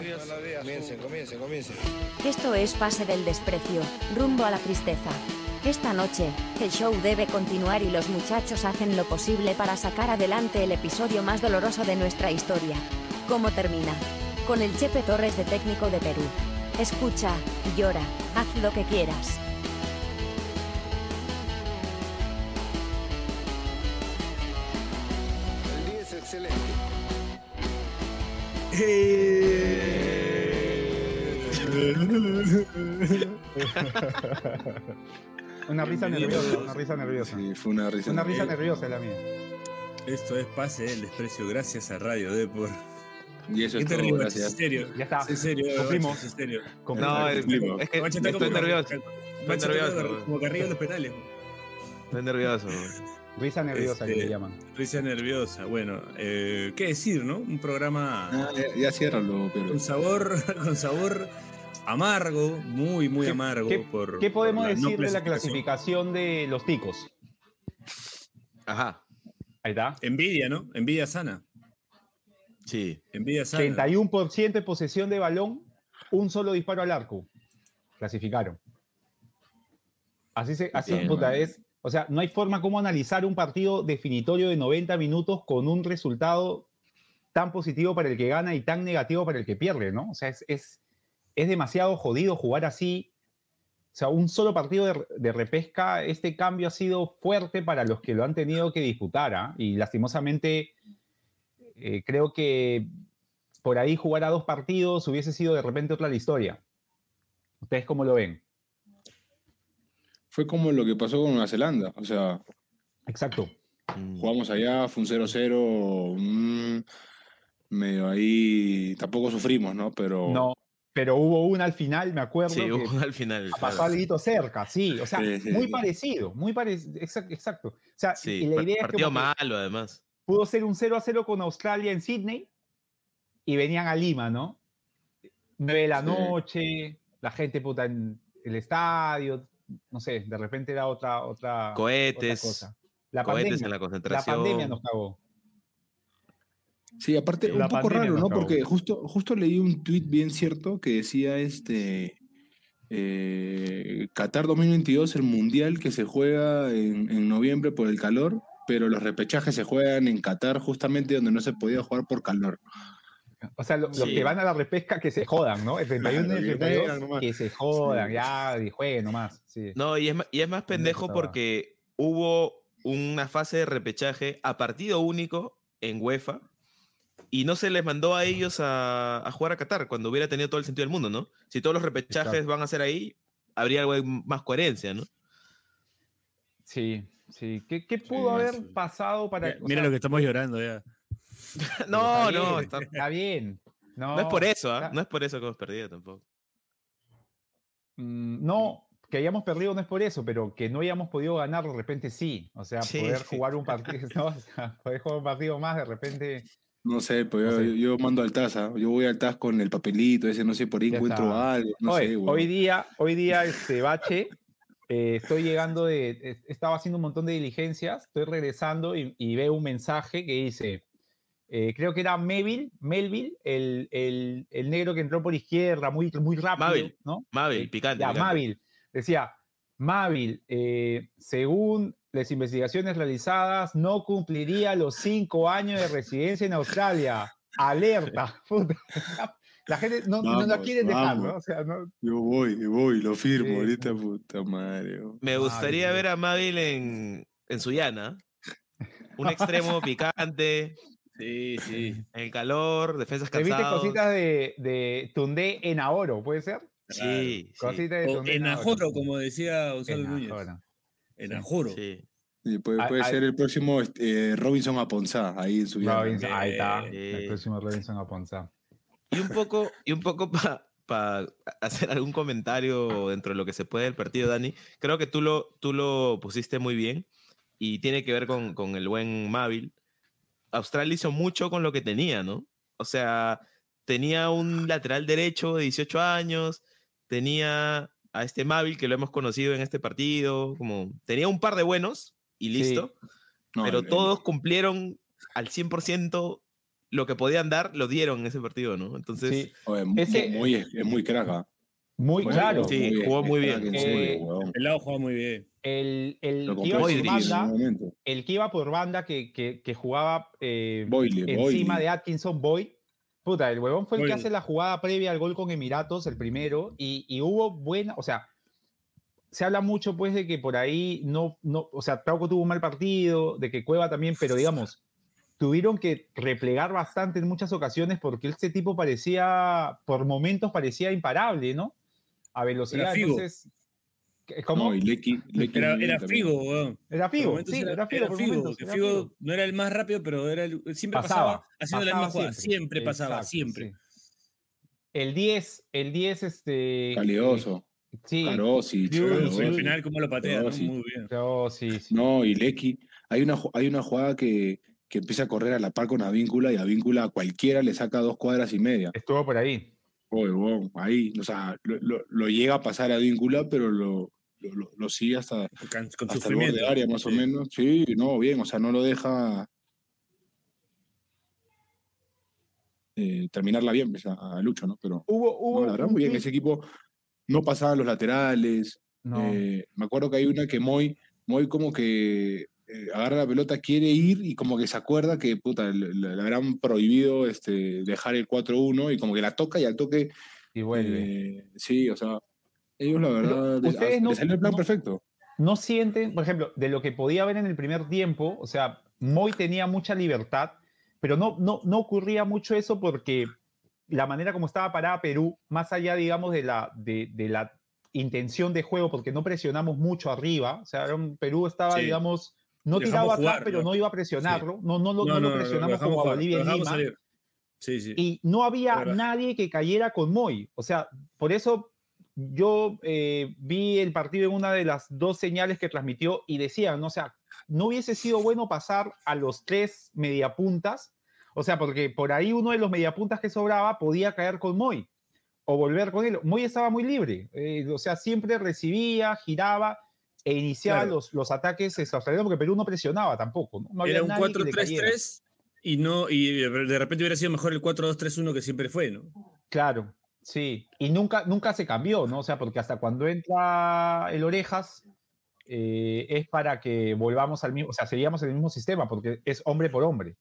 Comiencen, comiencen, comiencen. Esto es Pase del Desprecio, rumbo a la tristeza. Esta noche, el show debe continuar y los muchachos hacen lo posible para sacar adelante el episodio más doloroso de nuestra historia. ¿Cómo termina? Con el Chepe Torres de técnico de Perú. Escucha, llora, haz lo que quieras. Una risa nerviosa, una risa nerviosa. Sí, fue una risa. Una risa nerviosa la mía. Esto es Pase del Desprecio, gracias a Radio Depor. Y eso ¿Qué es te todo, ríes, gracias. En serio. Ya está. En serio, Cumplimos. Serio. No, es, es que estoy nervioso. Está nervioso. como- Carrillo en los penales. Estoy nervioso. Risa nerviosa que Este, le llaman. Risa nerviosa. Bueno, eh, ¿qué decir, no? Un programa Ah, ya, ya ciérralo, pero. con sabor, con sabor amargo, muy, muy ¿Qué- amargo. qué- por, ¿Qué podemos por no decir de la clasificación. clasificación de los ticos? Ajá. Ahí está. Envidia, ¿no? Envidia sana. Sí. Envidia sana. 31% de posesión de balón, un solo disparo al arco. Clasificaron. Así se, así, Bien, puta, man. es. O sea, no hay forma como analizar un partido definitorio de 90 minutos con un resultado tan positivo para el que gana y tan negativo para el que pierde, ¿no? O sea, es, es, es demasiado jodido jugar así. O sea, un solo partido de, de repesca, este cambio ha sido fuerte para los que lo han tenido que disputar, ¿ah? Y lastimosamente, eh, creo que por ahí jugar a dos partidos hubiese sido de repente otra la historia. ¿Ustedes cómo lo ven? Fue como lo que pasó con Nueva Zelanda. O sea, Exacto. Jugamos allá, fue un 0-0. mm, medio ahí. Tampoco sufrimos, ¿no? Pero. No, pero hubo una al final, me acuerdo, Sí, que hubo al final. pasó algo cerca, sí, o sea, Sí, sí, muy sí. parecido, muy parecido, exacto. O sea, Sí, y la idea es partido como que malo además. pudo ser un 0 a 0 con Australia en Sydney y venían a Lima, ¿no? 9 de la Sí. noche, la gente puta en el estadio, no sé, de repente era otra, otra, otra Cohetes. cosa. La Cohetes pandemia, en la la concentración. pandemia nos cagó. Sí, aparte, La un poco raro, ¿no? Porque justo, justo leí un tuit bien cierto que decía este. eh, Qatar 2022, el mundial que se juega en, en noviembre por el calor, pero los repechajes se juegan en Qatar justamente donde no se podía jugar por calor. O sea, lo- los Sí. que van a la repesca que se jodan, ¿no? El 31 y el que 32 juegan nomás. que se jodan, Sí. ya, y jueguen nomás. Sí. No, y es, y es más pendejo porque hubo una fase de repechaje a partido único en UEFA y no se les mandó a ellos a, a jugar a Qatar cuando hubiera tenido todo el sentido del mundo, ¿no? Si todos los repechajes Exacto. van a ser ahí, habría algo de más coherencia, ¿no? Sí, sí. ¿Qué, qué pudo haber sí. pasado para. Mira, mira sea, lo que estamos llorando ya. No, está no, bien, está- está bien. No, no es por eso, ¿ah? No es por eso que hemos perdido tampoco. Mm, No, que hayamos perdido no es por eso, pero que no hayamos podido ganar de repente sí. O sea, Sí, poder jugar un partido, ¿no? O sea, poder jugar un partido más de repente. No sé, pues No yo, sé. yo- yo mando al TAS, ¿ah? yo voy al TAS con el papelito, ese no sé, por ahí Ya encuentro está. algo, no Oye, sé, güey. hoy día, hoy día, este bache, eh, estoy llegando de, eh, estaba haciendo un montón de diligencias, estoy regresando y, y veo un mensaje que dice, eh, creo que era Melville, Melville, el, el, el negro que entró por izquierda, muy, muy rápido, Mavil, ¿no? Mavil, Eh, picante. Ya, picante. Mavil. Decía, Mavil, eh, según las investigaciones realizadas, no cumpliría los cinco años de residencia en Australia. Alerta. Puta. La gente no, no la Vamos, quieren dejar, ¿no? vamos. O sea, no, Yo voy, yo voy, lo firmo Sí, ahorita, puta madre. Me gustaría Mavil. ver a Mavil en, en Suyana. Un extremo picante, Sí, sí. el calor, defensas ¿Te viste cositas de, de Tundé en Ahoro, puede ser? Sí, sí. Cositas de Tundé Enajoro, como decía Gonzalo En Núñez. Ahoro. Enajoro. sí. Y puede, Ay, puede ay. ser el próximo este, eh, Robinson Aponzá, ahí en su. Robinson, ahí está. Sí. El próximo Robinson Aponza. Y un poco, y un poco para hacer algún comentario dentro de lo que se puede del partido, Dani. Creo que tú lo, tú lo pusiste muy bien y tiene que ver con, con el buen Mavil. Australia hizo mucho con lo que tenía, ¿no? O sea, tenía un lateral derecho de 18 años, tenía a este Mavil que lo hemos conocido en este partido, como tenía un par de buenos y Sí. listo, No, pero el- el- todos cumplieron al 100% lo que podían dar lo dieron en ese partido, ¿no? Entonces, Sí, Oye, Ese- muy, es, es muy craga. Muy claro. Sí, jugó muy bien. Eh, El lado juega muy bien. El, el que iba por banda, el que iba por banda que, que, que jugaba eh, Boyle, encima Boyle. de Atkinson Boyd. Puta, el huevón fue el que hace la jugada previa al gol con Emiratos, el primero, y, y hubo buena, o sea, se habla mucho pues de que por ahí no, no, o sea, Trauco tuvo un mal partido, de que Cueva también, pero digamos, tuvieron que replegar bastante en muchas ocasiones porque este tipo parecía, por momentos parecía imparable, ¿no? A velocidad, Era Figo. entonces, ¿cómo? No, y Lecky, Lecky Era, era. Figo, weón. Era Figo, sí, era, Figo, era por Figo, momentos, que era Figo Figo. no era el más rápido, pero era el- siempre pasaba, haciendo la misma pasaba jugada. Siempre, pasaba, exacto, siempre. sí. El 10, el 10, este. Calioso. Sí. Carosi, al final, cómo lo patea, No. Muy bien. Oh, sí. No, y Lecky. Hay una, hay una jugada que, que empieza a correr a la par con Avíncula y Avíncula a cualquiera le saca dos cuadras y media. Estuvo por ahí. Oye, weón, ahí, o sea, lo, lo- lo llega a pasar a Víncula, pero lo, lo, lo- sigue hasta, Con, con hasta el borde de área, más o Sí. menos. Sí, no, bien, o sea, no lo deja eh, terminarla bien pues, a, a Lucho, ¿no? Pero Hubo, no, hubo. la verdad, muy bien, ese equipo no pasaba los laterales. No. eh, me acuerdo que hay una que Moy, Moy como que eh, agarra la pelota, quiere ir y como que se acuerda que puta, le, le- le habrán prohibido este, dejar el 4-1 y como que la toca y al toque y vuelve. eh, sí, o sea, ellos la verdad, les- ustedes les no- salió el plan no- perfecto. no sienten, por ejemplo, de lo que podía ver en el primer tiempo, o sea, Moy tenía mucha libertad, pero no, no, no ocurría mucho eso porque la manera como estaba parada Perú, más allá, digamos, de la, de, de la intención de juego, porque no presionamos mucho arriba, o sea, Perú estaba, Sí. digamos, no tiraba atrás, jugar, pero ¿no? no iba a presionarlo, no, no, lo- no lo presionamos como a Bolivia y dejamos Lima. salir. Sí, sí. y no había nadie que cayera con Moy. O sea, por eso yo eh, vi el partido en una de las dos señales que transmitió y decían, ¿no? o sea, no hubiese sido bueno pasar a los tres mediapuntas, o sea, porque por ahí uno de los mediapuntas que sobraba podía caer con Moy o volver con él. Moy estaba muy libre, eh, o sea, siempre recibía, giraba e iniciaba Claro. los, los ataques extraordinarios porque Perú no presionaba tampoco. No, No había Era un nadie que le cayera. 4-3-3 y no y de repente hubiera sido mejor el 4-2-3-1 que siempre fue, ¿no? Claro, sí. Y nunca, nunca se cambió, ¿no? O sea, porque hasta cuando entra el Orejas eh, es para que volvamos al mismo, o sea, seguíamos en el mismo sistema, porque es hombre por hombre.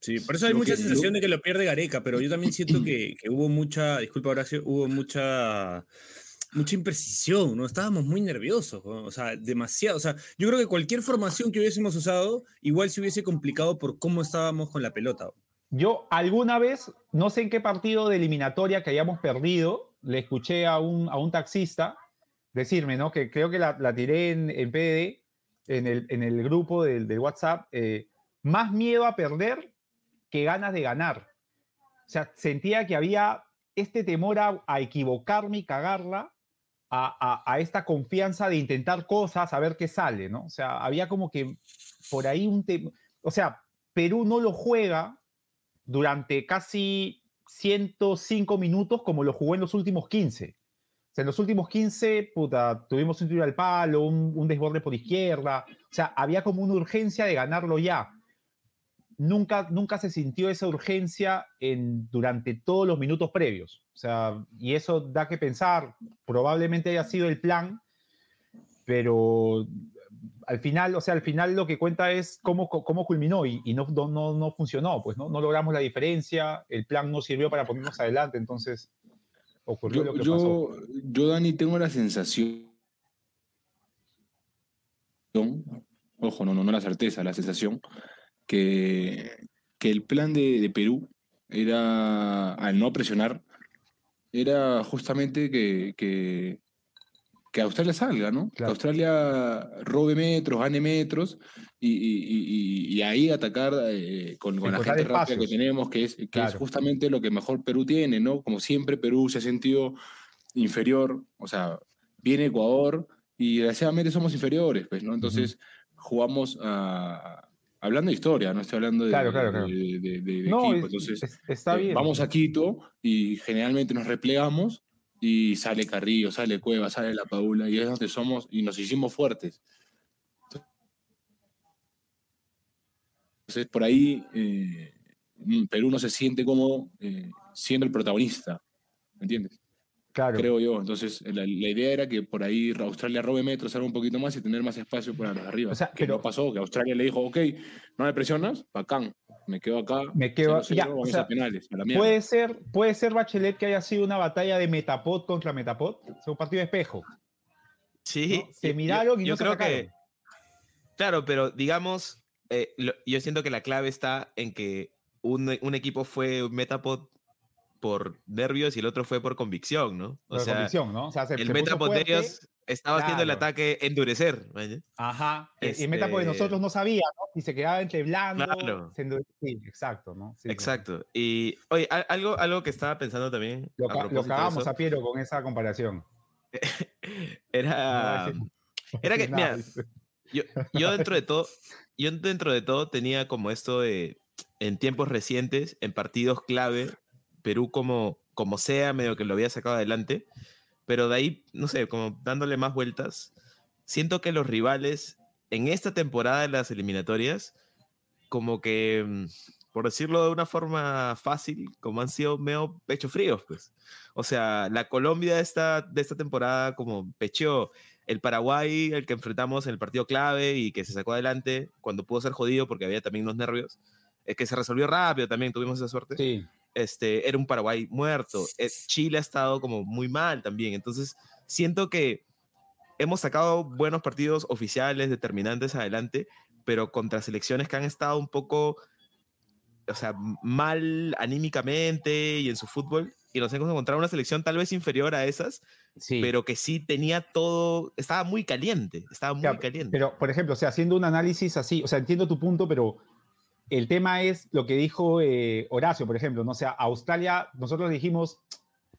Sí, por eso hay Lo mucha que- sensación de que lo pierde Gareca, pero yo también siento que, que hubo mucha, disculpa Horacio, hubo mucha mucha imprecisión, ¿no? Estábamos muy nerviosos, o sea, demasiado, o sea, yo creo que cualquier formación que hubiésemos usado igual se hubiese complicado por cómo estábamos con la pelota. Yo alguna vez, no sé en qué partido de eliminatoria que hayamos perdido, le escuché a un, a un taxista decirme, ¿no? Que creo que la, la tiré en, en PD, en el, en el grupo del, del WhatsApp, eh, más miedo a perder que ganas de ganar. O sea, sentía que había este temor a, a equivocarme y cagarla, a, esta confianza de intentar cosas, a ver qué sale, ¿no? O sea, había como que por ahí un tema, o sea, Perú no lo juega durante casi 105 minutos como lo jugó en los últimos 15. O sea, en los últimos 15, puta, tuvimos un tiro al palo, un, un desborde por izquierda. O sea, había como una urgencia de ganarlo ya. Nunca, nunca se sintió esa urgencia en, durante todos los minutos previos. O sea, y eso da que pensar, probablemente haya sido el plan, pero al final, o sea, al final lo que cuenta es cómo, cómo culminó y, y no, no, no, funcionó, pues no, no logramos la diferencia, el plan no sirvió para ponernos adelante, entonces ocurrió lo Yo, que pasó. yo, Dani, tengo la sensación, ojo, no, no, no la certeza, la sensación, que, que el plan de, de Perú era, al no presionar, era justamente que, que, que Australia salga, ¿no? Que Claro. Australia robe metros, gane metros y, y- y- y ahí atacar eh, con, con la gente rápida que espacios. tenemos, que, es, que es Claro. justamente lo que mejor Perú tiene, ¿no? Como siempre Perú se ha sentido inferior, o sea, viene Ecuador y desgraciadamente somos inferiores, pues, ¿no? Entonces jugamos a... Hablando de historia, no estoy hablando de, Claro, claro, claro. de- de- de- de No, equipo. es- Entonces, es- está eh, bien. vamos a Quito y generalmente nos replegamos y sale Carrillo, sale Cueva, sale La Paula y es donde somos y nos hicimos fuertes. Entonces por ahí eh, mm, Perú no se siente como eh, siendo el protagonista, ¿me entiendes? Claro. Creo yo. Entonces, la, la idea era que por ahí Australia robe metros, haga un poquito más y tener más espacio para los de arriba. O sea, que pero- no pasó, que Australia le dijo, ok, no me presionas, bacán, me quedo acá, Me quedo- 0-0, ya, o vamos sea, a penales, a la mierda. Puede ser, puede ser, Bachelet, que haya sido una batalla de Metapod contra Metapod. O sea, un partido de espejo. Sí, ¿no? Se yo- miraron yo, y yo no se creo que. Claro, pero digamos, eh, lo- yo siento que la clave está en que un, un equipo fue Metapod por nervios y el otro fue por convicción, ¿no? O Por sea, convicción, ¿no? O sea, se, el se ellos estaba haciendo el ataque endurecer. ¿me Ajá. Y- Y Este- Metapod de nosotros no sabía, ¿no? Y se quedaba entre blando. Claro. se endure- Sí, exacto, ¿no? Sí. Exacto. Y, oye, al- algo, algo que estaba pensando también. Lo, a lo cagamos eso, a Piero con esa comparación. Era. Era que, mira, yo, yo dentro de todo, yo dentro de todo tenía como esto de en tiempos recientes, en partidos clave, Perú como, como sea, medio que lo había sacado adelante, pero de ahí, no sé, como dándole más vueltas, siento que los rivales en esta temporada de las eliminatorias, como que, mm, por decirlo de una forma fácil, como han sido medio pecho fríos, pues. O sea, la Colombia de esta, de esta temporada como pecheó el Paraguay, el que enfrentamos en el partido clave y que se sacó adelante cuando pudo ser jodido porque había también unos nervios, es que se resolvió rápido también, tuvimos esa suerte. Sí. Este, era un Paraguay muerto. Eh, Chile ha estado como muy mal también. Entonces, siento que hemos sacado buenos partidos oficiales, determinantes adelante, pero contra selecciones que han estado un poco, o sea, mal anímicamente y en su fútbol. Y nos hemos encontrado una selección tal vez inferior a esas, Sí. pero que sí tenía todo, estaba muy caliente, estaba muy caliente. Pero, por ejemplo, o sea, haciendo un análisis así, o sea, entiendo tu punto, pero el tema es lo que dijo eh, Horacio, por ejemplo, ¿no? O sea, Australia, nosotros dijimos,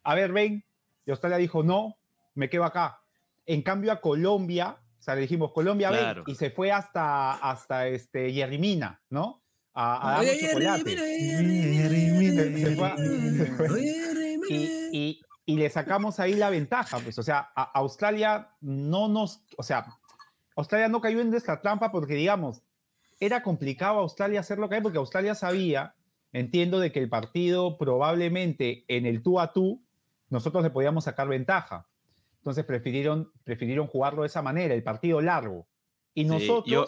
a ver, ven, y Australia dijo, no, me quedo acá. En cambio, a Colombia, o sea, le dijimos, Colombia, Claro. ven, y se fue hasta, hasta este, Yerrimina, ¿no? A, a Oye, darnos chocolate. y- y le sacamos ahí la ventaja, pues, o sea, a Australia no nos, o sea, Australia no cayó en nuestra trampa porque, digamos, era complicado a Australia hacerlo caer porque Australia sabía, entiendo, de que el partido probablemente en el tú a tú nosotros le podíamos sacar ventaja. Entonces prefirieron, prefirieron jugarlo de esa manera, el partido largo. Y Sí, nosotros yo-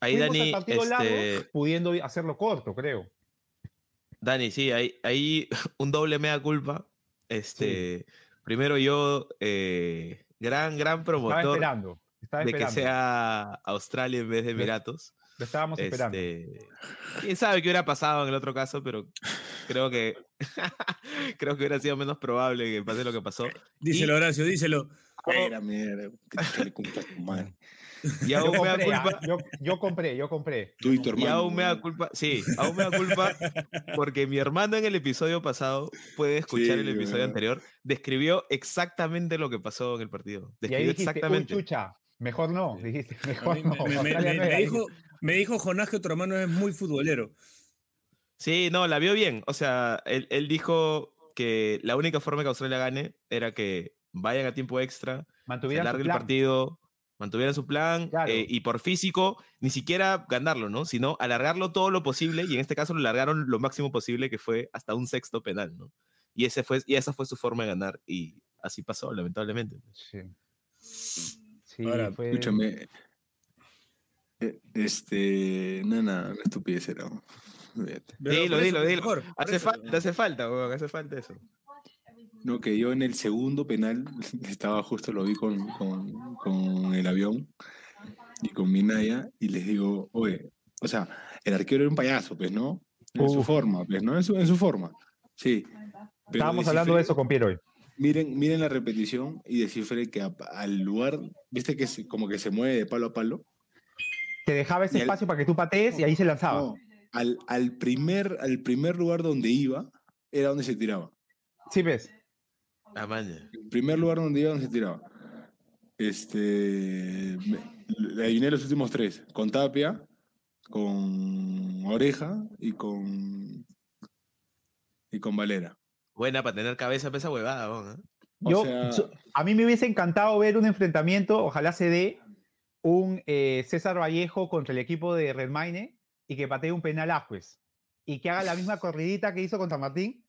ahí Dani, partido largo este, pudiendo hacerlo corto, creo. Dani, sí, hay, hay un doble mea culpa. Este, primero yo, eh, gran, gran Estaba promotor esperando. Estaba de que sea Australia en vez de Emiratos. Lo estábamos esperando. Este, quién sabe qué hubiera pasado en el otro caso, pero creo que creo que hubiera sido menos probable que pase lo que pasó. Díselo, Horacio, díselo. Era mierda, que le cumpla tu madre. Y Yo aún me da compré, ah, culpa, yo, yo compré, yo compré. Tú y tu y hermano. aún me da culpa, sí, aún me da culpa porque mi hermano en el episodio pasado, puede escuchar Sí, el episodio ¿verdad? anterior, describió exactamente lo que pasó en el partido. Y ahí Describió uy, exactamente. chucha, mejor no, dijiste, mejor me, dijo, me dijo Jonás que tu hermano es muy futbolero. Sí, no, la vio bien. O sea, él, él dijo que la única forma que Australia gane era que vayan a tiempo extra, se Mantuvieran su alargue el partido, mantuvieran su plan Claro. eh, y por físico ni siquiera ganarlo, ¿no? Sino alargarlo todo lo posible y en este caso lo alargaron lo máximo posible que fue hasta un sexto penal, ¿no? Y, ese fue, y esa fue su forma de ganar y así pasó, lamentablemente. Sí. Sí, Ahora, fue- Escúchame. Eh, Este. No, no, una estupidez era. Dilo, dilo, dilo. mejor, Hace eso. falta, hace falta, weón, hace falta eso. No, que yo en el segundo penal estaba justo, lo vi con, con, con el avión y con Minaya y les digo, oye, o sea, el arquero era un payaso, pues, ¿no? En su Uf. forma, pues, ¿no? En su, en su forma. Sí. Pero Estábamos hablando de eso con Piero hoy. Miren, miren la repetición y descifré que a- al lugar, viste que se- como que se mueve de palo a palo. Te dejaba ese espacio para que tú patees y ahí se lanzaba. No, al, al, primer, al primer lugar donde iba era donde se tiraba. Sí, ves. Ah, maña. El primer lugar donde iba donde se tiraba. Este. me- Le adiviné los últimos tres. Con Tapia, con Oreja y con. Y con Valera. Buena para tener cabeza para esa huevada, ¿eh? O Yo, sea- a mí me hubiese encantado ver un enfrentamiento, ojalá se dé, un eh, César Vallejo contra el equipo de Redmayne y que patee un penal Ajuez. y que haga la misma corridita que hizo contra Martín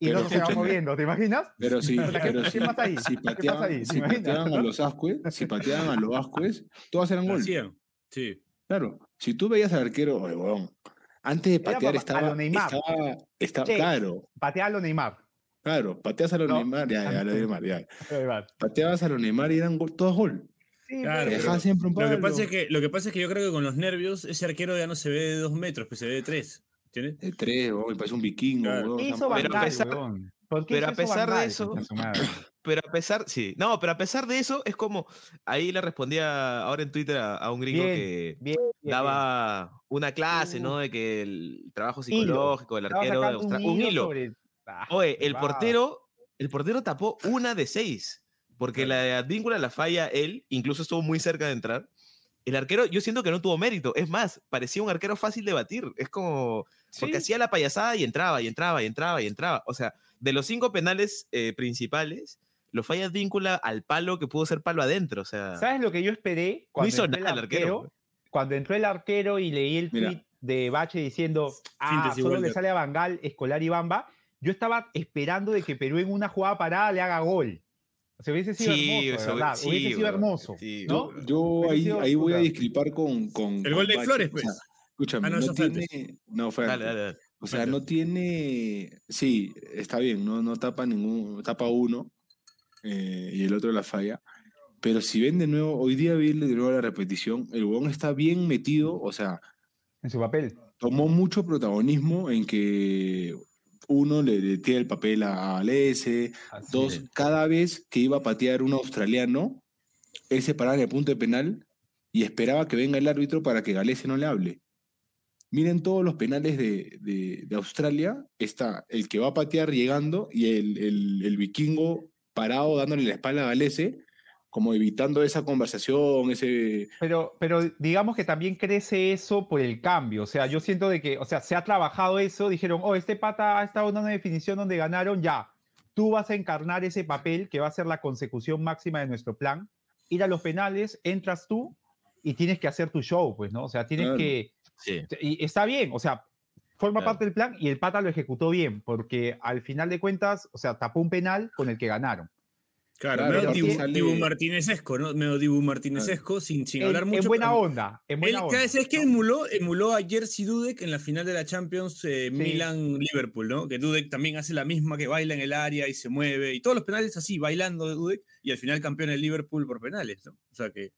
y Pero no se va moviendo, ¿te imaginas? Pero ¿qué- pero qué sí, pasa ahí? si ¿Qué pasa pateaban, ahí? si pateaban a los Ascuez, si pateaban a los Ascuez, todas eran Lo gol. Sí. Claro, si tú veías al arquero, oye, huevón, antes de patear pa- a estaba, lo Neymar. estaba, estaba- Sí. claro, Patealo Neymar. claro, pateas a los No. Neymar, ya, ya, a los Neymar, ya. Neymar. Pateabas a los Neymar y eran gol, todos gol. Sí, Claro, siempre un Lo que, pasa es que, lo que pasa es que yo creo que con los nervios ese arquero ya no se ve de dos metros, pues se ve de tres. ¿Entiendes? De tres, me parece un vikingo, Claro. huevón, ¿Qué esa hizo madre. Pero a pesar- huevón? ¿Por qué pero hizo a pesar Van de eso-? Pero a pesar, sí, no, pero a pesar de eso, es como, ahí le respondía ahora en Twitter a, a un gringo Bien, que Bien, bien, daba una clase, Uh. ¿no? De que el trabajo Hilo. psicológico del arquero, de Austra- un hilo. sobre- Ah, Oye, el portero, el portero tapó una de seis, porque la de Advíncula la falla él, incluso estuvo muy cerca de entrar. El arquero, yo siento que no tuvo mérito. Es más, parecía un arquero fácil de batir. Es como, porque Sí. hacía la payasada y entraba, y entraba, y entraba, y entraba. O sea, de los cinco penales eh, principales, lo falla Advíncula al palo que pudo ser palo adentro. O sea, ¿Sabes lo que yo esperé no cuando hizo entró el nada el arquero. arquero? Cuando entró el arquero y leí el Mira. tweet de Bache diciendo, ah, Síntesis, solo le sale a Bangal, Escolar y Bamba, yo estaba esperando de que Perú en una jugada parada le haga gol. O sea, hubiese sido Sí, hermoso, verdad. sí, hubiese sido hermoso. sí. ¿no? Yo ahí, sido ahí voy a discrepar con, con. El con gol de Flores, o sea, pues. escúchame, Ah, no, no, tiene. No, fue Dale, dale, dale. O sea, no tiene. Sí, está bien, no, no tapa ningún. Tapa uno eh, y el otro la falla. Pero si ven de nuevo, hoy día vi de nuevo la repetición, el huevón está bien metido, o sea, En su papel. tomó mucho protagonismo en que uno le, le tira el papel a Alese, Así dos, es. cada vez que iba a patear un australiano, él se paraba en el punto de penal y esperaba que venga el árbitro para que Galese no le hable. Miren todos los penales de, de- de Australia, está el que va a patear llegando y el, el- el vikingo parado dándole la espalda a Galese, como evitando esa conversación, ese... Pero, pero digamos que también crece eso por el cambio. O sea, yo siento de que, o sea, se ha trabajado eso, dijeron, oh, este pata ha estado en una definición donde ganaron, ya. Tú vas a encarnar ese papel que va a ser la consecución máxima de nuestro plan. Ir a los penales, entras tú y tienes que hacer tu show, pues, ¿no? O sea, tienes Claro. que. Sí. Y está bien, o sea, forma Claro. parte del plan y el pata lo ejecutó bien, porque al final de cuentas, o sea, tapó un penal con el que ganaron. Claro, Claro, medio Dibu, sale- Dibu Martínez-esco, ¿no? Medio Dibu Martínez-esco, sin, sin En, hablar en mucho. buena pero- onda, en buena Él, onda. ¿sabes qué emuló? Emuló a Jersey Dudek en la final de la Champions eh, Milan-Liverpool, ¿no? Que Dudek también hace la misma, que baila en el área y se mueve, y todos los penales así, bailando de Dudek, y al final campeón el Liverpool por penales, ¿no? O sea que.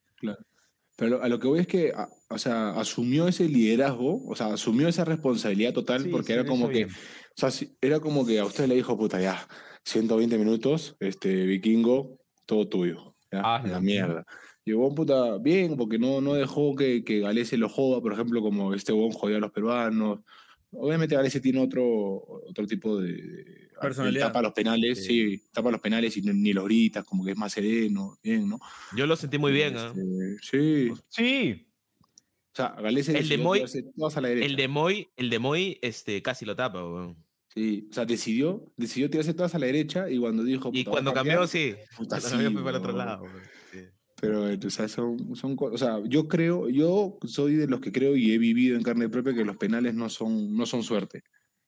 Pero a lo que voy es que, a- o sea, asumió ese liderazgo, o sea, asumió esa responsabilidad total, Sí, porque sí, era como que, bien. o sea, si- era como que a usted le dijo, puta, ya, 120 minutos, este, vikingo, todo tuyo, ya, Ah, la mierda. Llegó, puta, bien, porque no, no dejó que, que Galese lo joda, por ejemplo, como este buen jodía a los peruanos. Obviamente Galese tiene otro, otro tipo de... Personalidad. Tapa los penales, Sí. sí, tapa los penales y ni, ni los gritas, como que es más sereno, bien, ¿no? Yo lo sentí muy bien. ¿ah? Este, sí, Sí, o sea, Galese El de Moy-. El de Moy, el de Moy este, casi lo tapa, weón. Sí, o sea, decidió, decidió tirarse todas a la derecha y cuando dijo. Y "Puta, cuando voy a cambiar", cambió, sí. puta, Cuando cambió sí, fue para el otro lado. Sí. Pero, eh, o sea, son, son o sea, yo creo, yo soy de los que creo y he vivido en carne propia que los penales no son, no son suerte.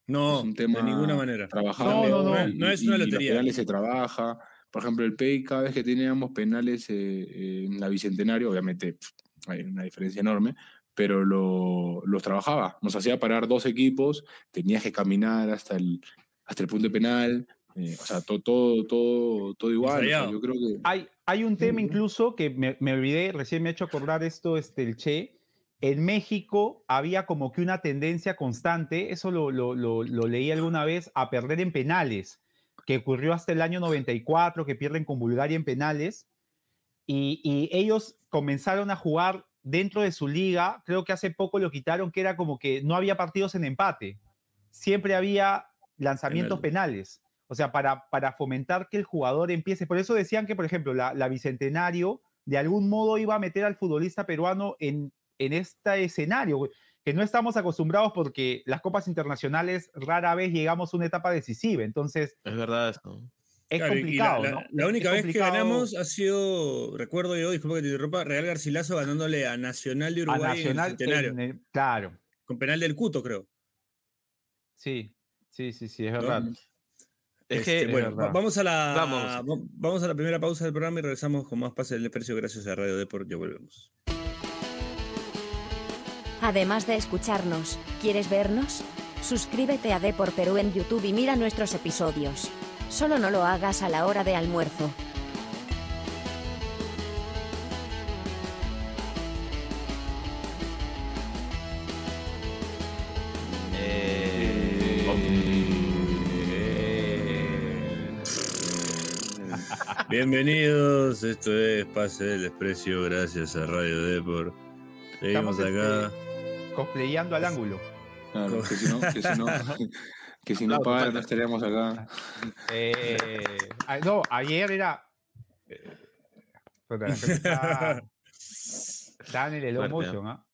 No, Es un tema de ninguna manera. Trabajado. No, no, no. y- No es una los lotería. penales se trabaja. Por ejemplo, el PEI, cada vez que teníamos penales eh, eh, en la Bicentenario, obviamente pff, hay una diferencia enorme, pero lo- los trabajaba. Nos hacía parar dos equipos, tenías que caminar hasta el, hasta el punto de penal. eh, o sea, todo, todo, todo, todo igual. o sea, yo creo que. hay, hay un tema incluso que me, me olvidé, recién me ha hecho acordar esto, este, el Che. En México había como que una tendencia constante, eso lo, lo, lo, lo leí alguna vez, a perder en penales, que ocurrió hasta el año 94, que pierden con Bulgaria en penales. Y, y ellos comenzaron a jugar dentro de su liga, creo que hace poco lo quitaron, que era como que no había partidos en empate, siempre había lanzamientos penales. O sea, para, para fomentar que el jugador empiece. Por eso decían que, por ejemplo, la, la Bicentenario de algún modo iba a meter al futbolista peruano en, en este escenario, que no estamos acostumbrados porque las copas internacionales rara vez llegamos a una etapa decisiva. Entonces, Es verdad eso. Es Claro, complicado, la, la- ¿no? la Es única vez que complicado ganamos ha sido, recuerdo yo, disculpa que te interrumpa, Real Garcilaso ganándole a Nacional de a Uruguay en el Nacional. Centenario, en el- claro. con penal del Cuto, creo. Sí, sí, sí, sí, es verdad. Es Este, que, bueno, verdad. va- vamos a la Vamos. va- vamos a la primera pausa del programa y regresamos con más Pase del Desprecio gracias a Radio Deport. Ya volvemos. Además de escucharnos, ¿quieres vernos? Suscríbete a Depor Perú en YouTube y mira nuestros episodios. Solo no lo hagas a la hora de almuerzo. Bienvenidos, esto es Pase del Desprecio gracias a Radio Deport. Seguimos Estamos, acá. este, cosplayando al ángulo. Claro, que si no, que si no, que si no falta. no estaríamos acá. Eh, ah, no, ayer era. eh, en el Fuerte, motion, ¿ah?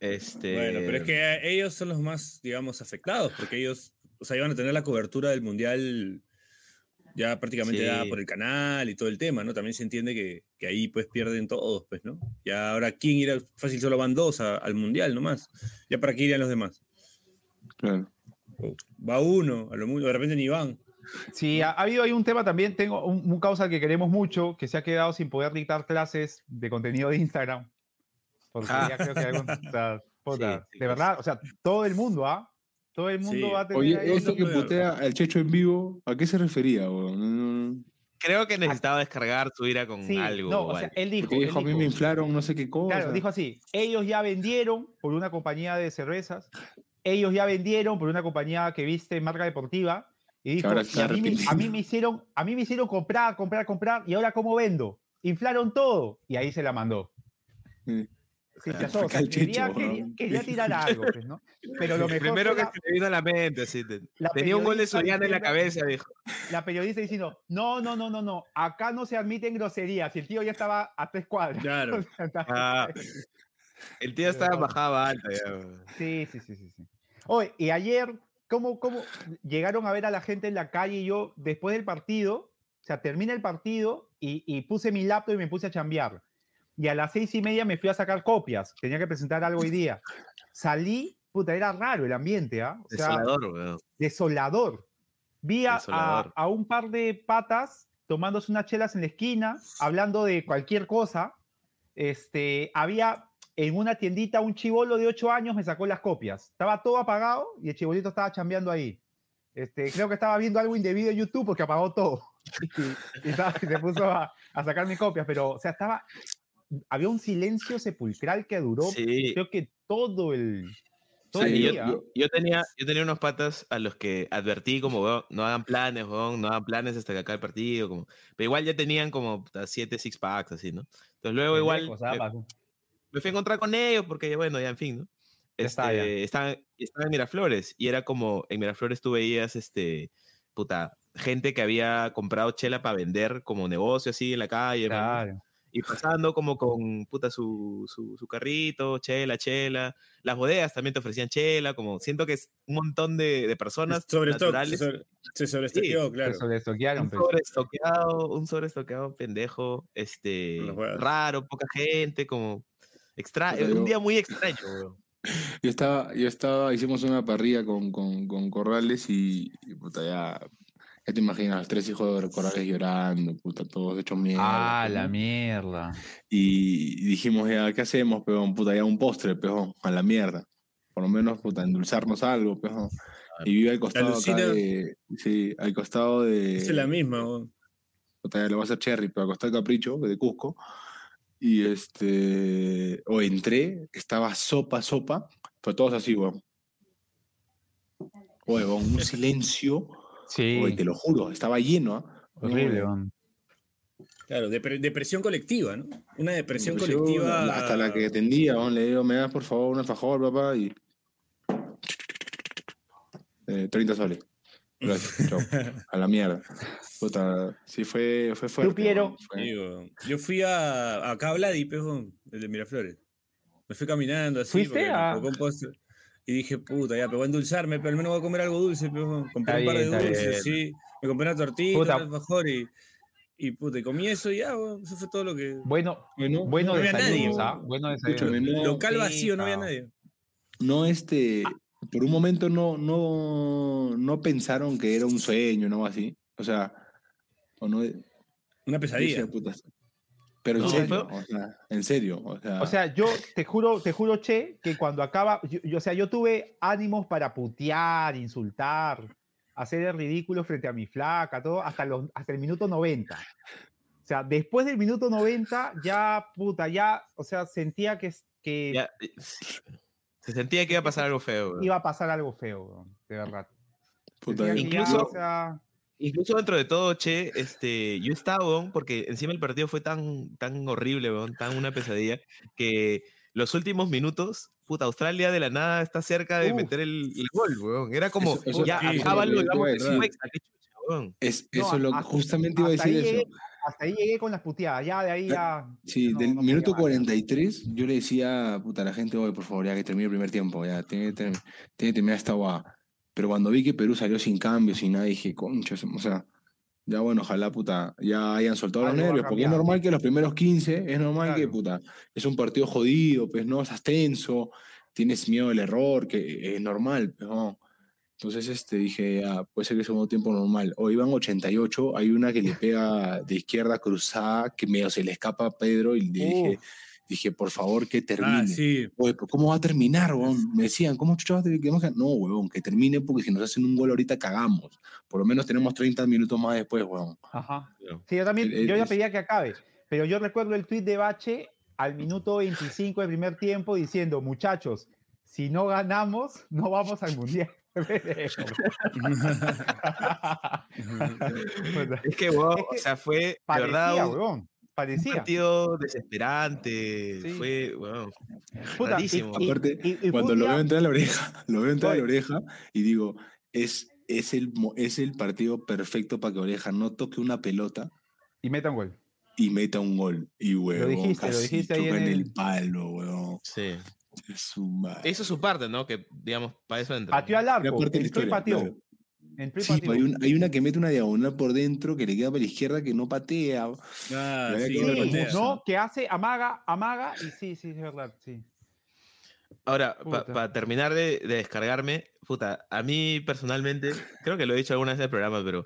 Este, Bueno, pero es que ellos son los más, digamos, afectados, porque ellos, o sea, iban a tener la cobertura del Mundial ya prácticamente Sí. dada por el canal y todo el tema, ¿no? También se entiende que, que ahí pues pierden todos, pues, ¿no? Ya ahora, ¿quién irá? Fácil, solo van dos a- al Mundial nomás. Ya para qué irían los demás. Claro. Va uno, a lo mucho, de repente ni van. Sí, ha, ha habido ahí un tema también, tengo un, un causa que queremos mucho, que se ha quedado sin poder dictar clases de contenido de Instagram. Porque Ah. ya creo que algún- o sea, puta, Sí, sí, de verdad, o sea, todo el mundo, ¿ah? Todo el mundo Sí. va a tener Oye, ahí esto un- que putea al Checho en vivo, ¿a qué se refería? weón? Creo que necesitaba descargar su ira con Sí, algo. no, o sea, él dijo, Porque él dijo, a mí me inflaron no sé qué cosa. Claro, dijo así, ellos ya vendieron por una compañía de cervezas, ellos ya vendieron por una compañía que viste marca deportiva, y dijo, ahora "Y está a, mí, me- a mí arrepentido". me hicieron, a mí me hicieron comprar, comprar, comprar, y ahora cómo vendo, inflaron todo, y ahí se la mandó. Sí, Ah, o sea, quería, quería- tirar algo, pues, ¿no? Pero lo mejor Primero que la, se le vino a la mente, así, te- la tenía un gol de Soriano en la cabeza, dijo. la periodista diciendo, no, no, no, no, no, acá no se admiten groserías, y el tío ya estaba a tres cuadras. Claro. O sea, estaba- Ah, el tío estaba en bajada alta. ya. Sí, sí, sí, sí. sí. Oye, y ayer, ¿cómo, ¿cómo llegaron a ver a la gente en la calle? Y yo, después del partido, o sea, termina el partido y, y puse mi laptop y me puse a chambear. Y a las seis y media me fui a sacar copias. Tenía que presentar algo hoy día. Salí, puta, era raro el ambiente, ¿ah? O sea, Desolador, weón. desolador. Vi a, a- a un par de patas tomándose unas chelas en la esquina, hablando de cualquier cosa. Este, había en una tiendita un chivolo de 8 años, me sacó las copias. Estaba todo apagado y el chibolito estaba chambeando ahí. Este, creo que estaba viendo algo indebido en YouTube porque apagó todo. Y, y estaba- y se puso a, a sacar mis copias, pero, o sea, estaba. Había un silencio sepulcral que duró, Sí. creo que todo el. Todo Sí, el yo, día. yo- yo tenía, yo tenía unos patas a los que advertí como, "Weón, no hagan planes, weón, no hagan planes hasta que acabe el partido, como, pero igual ya tenían como puta, siete six packs, así, ¿no? Entonces luego igual me. Me fui a encontrar con ellos porque, bueno, ya en fin, ¿no? Ya está, ya. Este, estaban, estaban en Miraflores y era como, en Miraflores tú veías, este, puta, gente que había comprado chela para vender como negocio así en la calle. Claro. y pasando como con puta su, su, su carrito, chela, chela. Las bodegas también te ofrecían chela, como siento que es un montón de, de personas Sobre naturales. sobre, se sobreestoqueó, claro. Se Un pues. sobreestoqueado, un sobreestoqueado pendejo, este, raro, poca gente, como Puta, un yo- día muy extraño. Yo estaba, yo estaba, hicimos una parrilla con, con, con Corrales y, y, puta, ya, ya te imaginas, los tres hijos de Corrales llorando, puta, todos hechos mierda. Ah, la mierda. Y dijimos, ya, ¿qué hacemos, peón? Puta, ya un postre, peón, a la mierda. Por lo menos, puta, endulzarnos algo, peón. Y vive al costado acá de, sí, al costado de... Es la misma, weón. puta, ya lo va a hacer Cherry, pero al costado de Capricho, de Cusco. Y este, o entré, estaba sopa, sopa, pero todos así, weón. Oye, weón, un silencio, Sí, oye, te lo juro, estaba lleno, ¿ah? horrible. Weón. Claro, depre- depresión colectiva, ¿no? Una depresión Depresión, colectiva. Hasta la que atendía, weón, le digo, me das por favor un alfajor, papá, y. Eh, 30 soles. Gracias, chao. A la mierda. Puta, sí fue, fue fuerte. Piero? weón, fue- Digo, yo fui a, acá a Vladi, pejo, el de Miraflores. Me fui caminando así. ¿Fuiste porque me a- tocó un postre. Y dije, puta, ya, pero voy a endulzarme, pero al menos voy a comer algo dulce, pejo. Compré Está un par de bien, dulces, sí. Me compré una tortita, Puta. un alfajor y, y puta, y comí eso y ya, weón, eso fue todo lo que... Bueno, Bueno, bueno no había nadie, ¿ah? Bueno Escúchame, desayunos. no, Local sí, vacío, no había nadie. no este. Por un momento no, no, no pensaron que era un sueño, no así. O sea, o no. Una pesadilla. Pero en No, serio, fue- o sea, en serio. O sea, O sea, yo te juro, te juro, Che, que cuando acaba, yo, yo- o sea, yo tuve ánimos para putear, insultar, hacer el ridículo frente a mi flaca, todo, hasta, los, hasta el minuto 90. O sea, después del minuto 90, ya, puta, ya, o sea, sentía que, que Ya, eh, se sentía que iba a pasar algo feo. weón. iba a pasar algo feo, weón, de verdad. puta, incluso- o sea, Incluso dentro de todo, che, este, yo estaba, weón, porque encima el partido fue tan, tan horrible, tan una pesadilla, que los últimos minutos, puta, Australia de la nada está cerca de Uf. meter el, el gol, weón. Era como, Eso- eso- ya, sí, acábalo, es lo que digamos, es, eso es lo hasta- justamente iba a decir eso. Hasta ahí llegué con las puteadas, ya de ahí ya. Sí, no- del no minuto más. 43 yo le decía puta, a la gente, oye, por favor, ya que termine el primer tiempo, ya, tiene que, terminar esta guada. Pero cuando vi que Perú salió sin cambios, sin nada, dije, concha, o sea, ya bueno, ojalá, puta, ya hayan soltado los Algo nervios, porque es normal que los primeros 15, es normal que, puta, es un partido jodido, pues no, estás tenso, tienes miedo del error, que es normal, pues, no. Entonces este, dije, ah, puede ser que sea un tiempo normal. O iban 88, hay una que le pega de izquierda cruzada, que medio se le escapa a Pedro y le dije, dije, por favor, que termine. Ah, sí. Oye, pero ¿cómo va a terminar, weón? Me decían, ¿cómo chucha terminar? No, weón, que termine porque si nos hacen un gol ahorita cagamos. Por lo menos tenemos 30 minutos más después, weón. Ajá. Sí, yo también, El- yo ya pedía que acabe, pero yo recuerdo el tweet de Bache al minuto 25 del primer tiempo diciendo, muchachos, si no ganamos, no vamos al mundial. Es que, Es que o sea, fue, de parecía, verdad, un, weón, un parecía. partido desesperante, Sí. fue, weón, Puta, y- rarísimo. y- Aparte, y- y fue Cuando un lo veo entrar a la oreja, lo veo entrar a la oreja y digo, es, es, el, es el partido perfecto para que Oreja no toque una pelota y meta un gol. y meta un gol. Y, weón, dijiste, lo casi dijiste ahí en el el- palo, weón. Sí. Es su madre. Hizo su parte, ¿no? Que, digamos, para eso entra. Pateó al arco, Era parte de la entró y historia, pateó. claro. Entró y Sí, pateó. hay, un- hay una que mete una diagonal por dentro que le queda para la izquierda que no patea. Ah, Había sí, que no patea. que hace, amaga, amaga, y sí, sí, es verdad, sí. Ahora, para terminar de, de descargarme, puta, a mí personalmente, creo que lo he dicho alguna vez en el programa, pero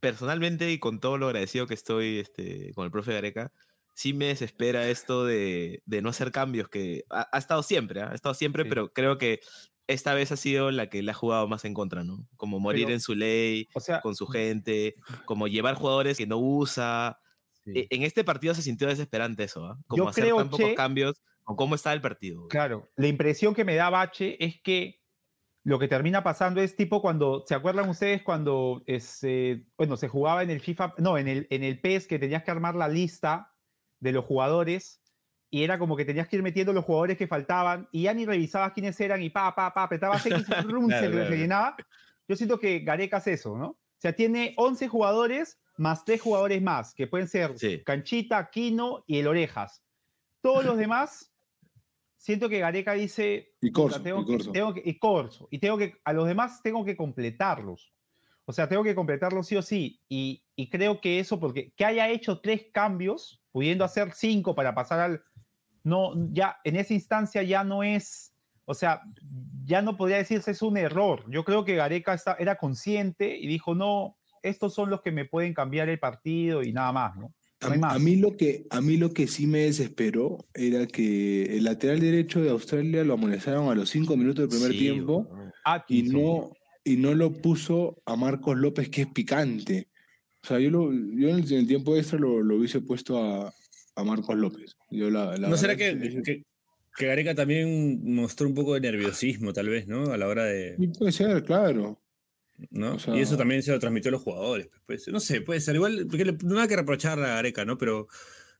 personalmente y con todo lo agradecido que estoy este, con el profe Gareca, sí me desespera esto de, de no hacer cambios, que ha, ha estado siempre, ¿ah? ha estado siempre, Sí. pero creo que esta vez ha sido la que le ha jugado más en contra, ¿no? Como morir Pero- en su ley, O sea, con su gente, como llevar jugadores que no usa. sí. E- En este partido se sintió desesperante eso, ¿ah? Como Yo hacer creo, tan pocos cambios con cómo está el partido. Claro, la impresión que me da Bache es que lo que termina pasando es tipo cuando, ¿se acuerdan ustedes cuando es, eh, bueno, se jugaba en el FIFA, no, en el, en el PES que tenías que armar la lista de los jugadores y era como que tenías que ir metiendo los jugadores que faltaban y ya ni revisabas quiénes eran y pa, pa, pa, apretabas X, rum, Claro, se claro. rellenaba. Yo siento que Gareca hace eso, ¿no? O sea, tiene 11 jugadores más 3 jugadores más, que pueden ser Sí. Canchita, Quino y el Orejas. Todos los demás, siento que Gareca dice, Y Corso, tengo y que- Corso. tengo que- y Corso, y tengo que, a los demás tengo que completarlos. O sea, tengo que completarlos sí o sí. Y, y creo que eso, porque que haya hecho tres cambios, pudiendo hacer cinco para pasar al. No, ya en esa instancia ya no es. O sea, ya no podría decirse es un error. Yo creo que Gareca está- era consciente y dijo, no, estos son los que me pueden cambiar el partido y nada más, ¿no? A, No hay a más. mí lo que, a mí lo que sí me desesperó era que el lateral derecho de Australia lo amonestaron a los cinco minutos del primer Sí, tiempo weón. y no, y no lo puso a Marcos López, que es picante. O sea, yo, lo, yo en, el, en el tiempo extra lo, lo hubiese puesto a, a Marcos López. Yo la, la ¿No será que, que, que Gareca también mostró un poco de nerviosismo, tal vez, ¿no? A la hora de. Sí, puede ser, claro. ¿no? O sea- y eso también se lo transmitió a los jugadores. pues. No sé, puede ser. Igual, porque le- no hay que reprochar a Gareca, ¿no? Pero,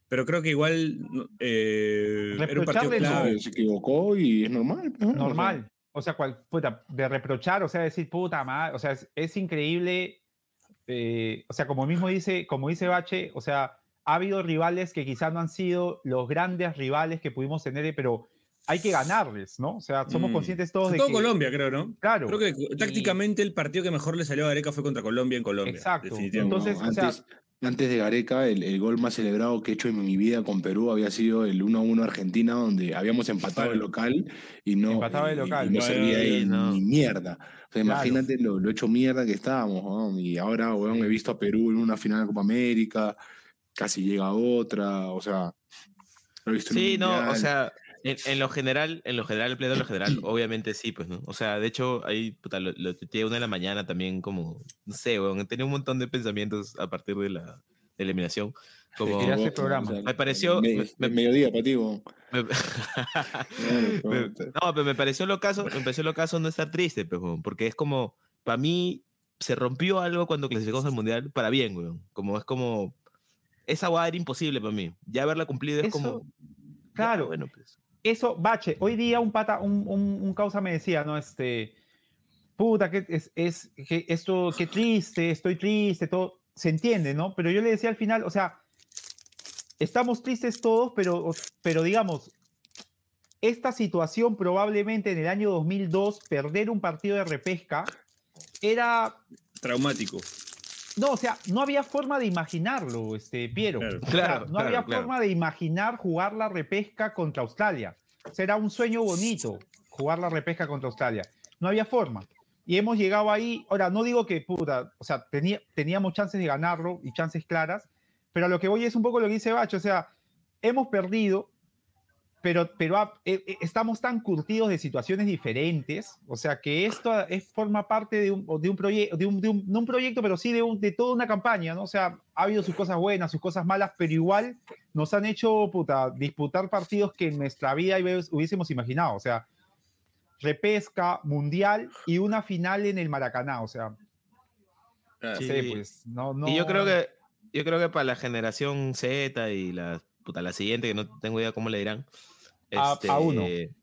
pero creo que igual eh, era un partido clave. Se equivocó y es normal. pues, ¿no? O sea, normal. O sea, cual, puta, de reprochar, o sea, decir puta madre, o sea, es, increíble. eh, o sea, como mismo dice, como dice Bache, o sea, ha habido rivales que quizás no han sido los grandes rivales que pudimos tener, pero hay que ganarles, ¿no? O sea, somos Mm. conscientes todos de Todo que... Colombia, creo, ¿no? Claro. Creo que tácticamente el partido que mejor le salió a Gareca fue contra Colombia en Colombia. Exacto. definitivamente. Entonces, o sea- antes, antes de Gareca, el, el gol más celebrado que he hecho en mi vida con Perú había sido el 1-1 Argentina, donde habíamos empatado el local y no, Empatado el local. y no servía de no. ni mierda. O sea, Claro. imagínate lo, lo hecho mierda que estábamos. ¿no? Y ahora, weón, he visto a Perú en una final de Copa América, casi llega otra, o sea, lo he visto en Sí, no, o sea, en, en lo general, en lo general, el pleno de lo general, obviamente sí, pues, ¿no? O sea, de hecho, ahí, puta, lo, lo tuiteé una de la mañana también, como, no sé, weón, tenía un montón de pensamientos a partir de la, de eliminación. Como, Vos, programa. Me pareció- me- me- me- mediodía para ti, weón. me- no, pero me pareció lo caso, me pareció lo caso no estar triste, pues, weón, porque es como, para mí, se rompió algo cuando clasificamos al mundial para bien, weón. Como es como, esa guada era imposible para mí. Ya haberla cumplido es Eso- como, ya, claro. bueno, pues. Eso, Bache, hoy día un pata, un, un, causa me decía, ¿no? Este, puta, que es, es, que esto, qué triste, estoy triste, todo, se entiende, ¿no? Pero yo le decía al final, o sea, estamos tristes todos, pero, pero digamos, esta situación probablemente en el año 2002, perder un partido de repesca, era, Traumático. No, o sea, no había forma de imaginarlo, este, Piero. Claro. O sea, Claro, no había claro. forma de imaginar jugar la repesca contra Australia. Será un sueño bonito jugar la repesca contra Australia. No había forma. Y hemos llegado ahí. Ahora, no digo que, puta, o sea, tenía, teníamos chances de ganarlo y chances claras, pero a lo que voy es un poco lo que dice Bacho. O sea, hemos perdido, pero, pero ha- eh, eh, estamos tan curtidos de situaciones diferentes, o sea, que esto es, forma parte de un, de un proyecto, de un, de un- no un proyecto, pero sí de, un- de toda una campaña, ¿no? O sea, ha habido sus cosas buenas, sus cosas malas, pero igual nos han hecho, puta, disputar partidos que en nuestra vida hubiés- hubiésemos imaginado, o sea, repesca, mundial y una final en el Maracaná, o sea, no Sí. sé, pues, no, no... Y yo creo que yo creo que para la generación Z y la puta, la siguiente, que no tengo idea cómo le dirán. A- a uno. este,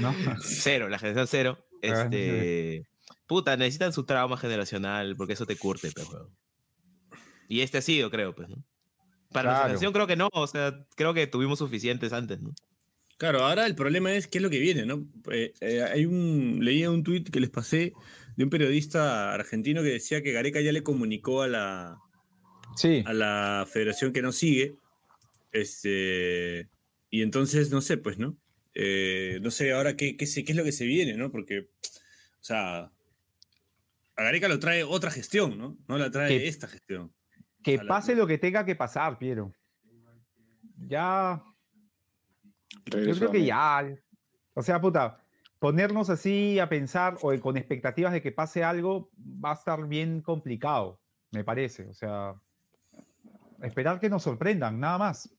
¿no? Cero, la generación cero. Ah, Este, puta, necesitan su trauma generacional porque eso te curte, pues, weón. Y este ha sido, creo, pues, ¿no? Para Claro. la generación creo que no, o sea, creo que tuvimos suficientes antes, ¿no? Claro, ahora el problema es qué es lo que viene, ¿no? Eh, eh, hay un, leía un tuit que les pasé de un periodista argentino que decía que Gareca ya le comunicó a la, Sí. a la federación que nos sigue. Este, y entonces, no sé, pues, ¿no? Eh, no sé ahora qué, qué, qué es lo que se viene, ¿no? Porque, o sea, a Gareca lo trae otra gestión, ¿no? No la trae Que- esta gestión. Que pase lo que tenga que pasar, Piero. Ya, yo creo que ya. O sea, puta, ponernos así a pensar o con expectativas de que pase algo va a estar bien complicado, me parece. O sea, esperar que nos sorprendan, nada más.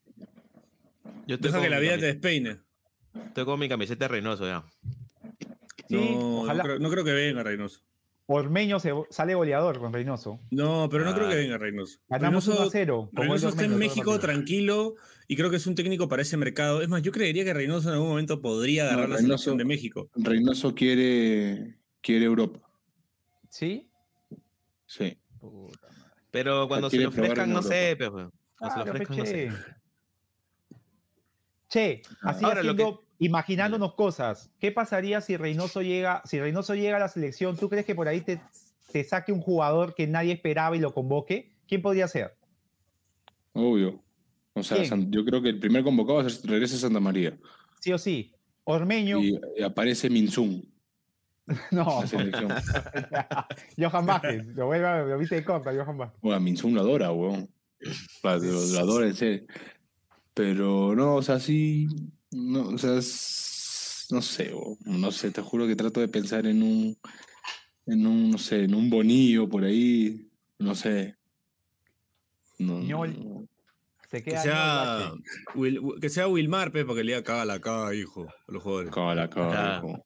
Yo Deja que la mi vida te camiseta- despeine. Estoy con mi camiseta de Reynoso ya. Sí, no, ojalá. no, creo, no creo que venga Reynoso. Ormeño se, sale goleador con Reynoso. No, pero no creo que Ah. venga Reynoso. Ganamos Reynoso- 1 a 0. como Reynoso es está en México tranquilo y creo que es un técnico para ese mercado. Es más, yo creería que Reynoso en algún momento podría No, agarrar la selección de México. Reynoso quiere, quiere Europa. ¿Sí? Sí. Pero cuando se lo probar ofrezcan, no sé, pues. Cuando se lo ofrezcan, no sé. Che, Che, así Ahora, lo haciendo, imaginándonos cosas, ¿qué pasaría si Reynoso llega, si Reynoso llega a la selección? ¿Tú crees que por ahí te, te saque un jugador que nadie esperaba y lo convoque? ¿Quién podría ser? Obvio. O sea, yo creo que el primer convocado va a ser- regresa a Santa María. Sí o sí. Ormeño. Y, y aparece Minsun no. la selección. Johan Vázquez. Lo, vuelve, lo viste de corta, Johan Vázquez. Bueno, Minsun lo adora, weón. Lo, lo- lo adora en serio. Pero no, o sea, sí. No, o sea, es- no sé, weón, no sé, te juro que trato de pensar en un. En un, no sé, en un bonillo por ahí. No sé. No, no. Se Que queda sea, Ñol Vázquez. Will- que sea Wilmar, pe, para que le diga caga la caga, hijo, a los jugadores. Cabal, Ah. hijo.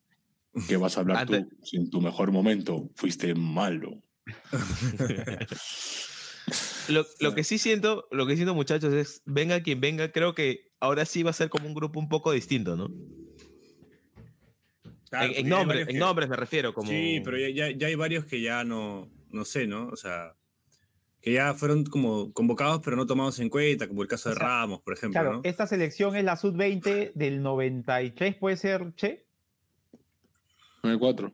¿Qué vas a hablar Antes- tú? Si en tu mejor momento fuiste malo. Lo, lo que sí siento, lo que siento, muchachos, es venga quien venga, creo que ahora sí va a ser como un grupo un poco distinto, ¿no? Claro, en, en porque hay nombre- varios en que- nombres me refiero, como... Sí, pero ya, ya- ya hay varios que ya no, no sé, ¿no? O sea, que ya fueron como convocados pero no tomados en cuenta, como el caso de O sea, Ramos, por ejemplo. Claro, ¿no? esta selección es la sub-20 del 93, puede ser, Che. 9-4.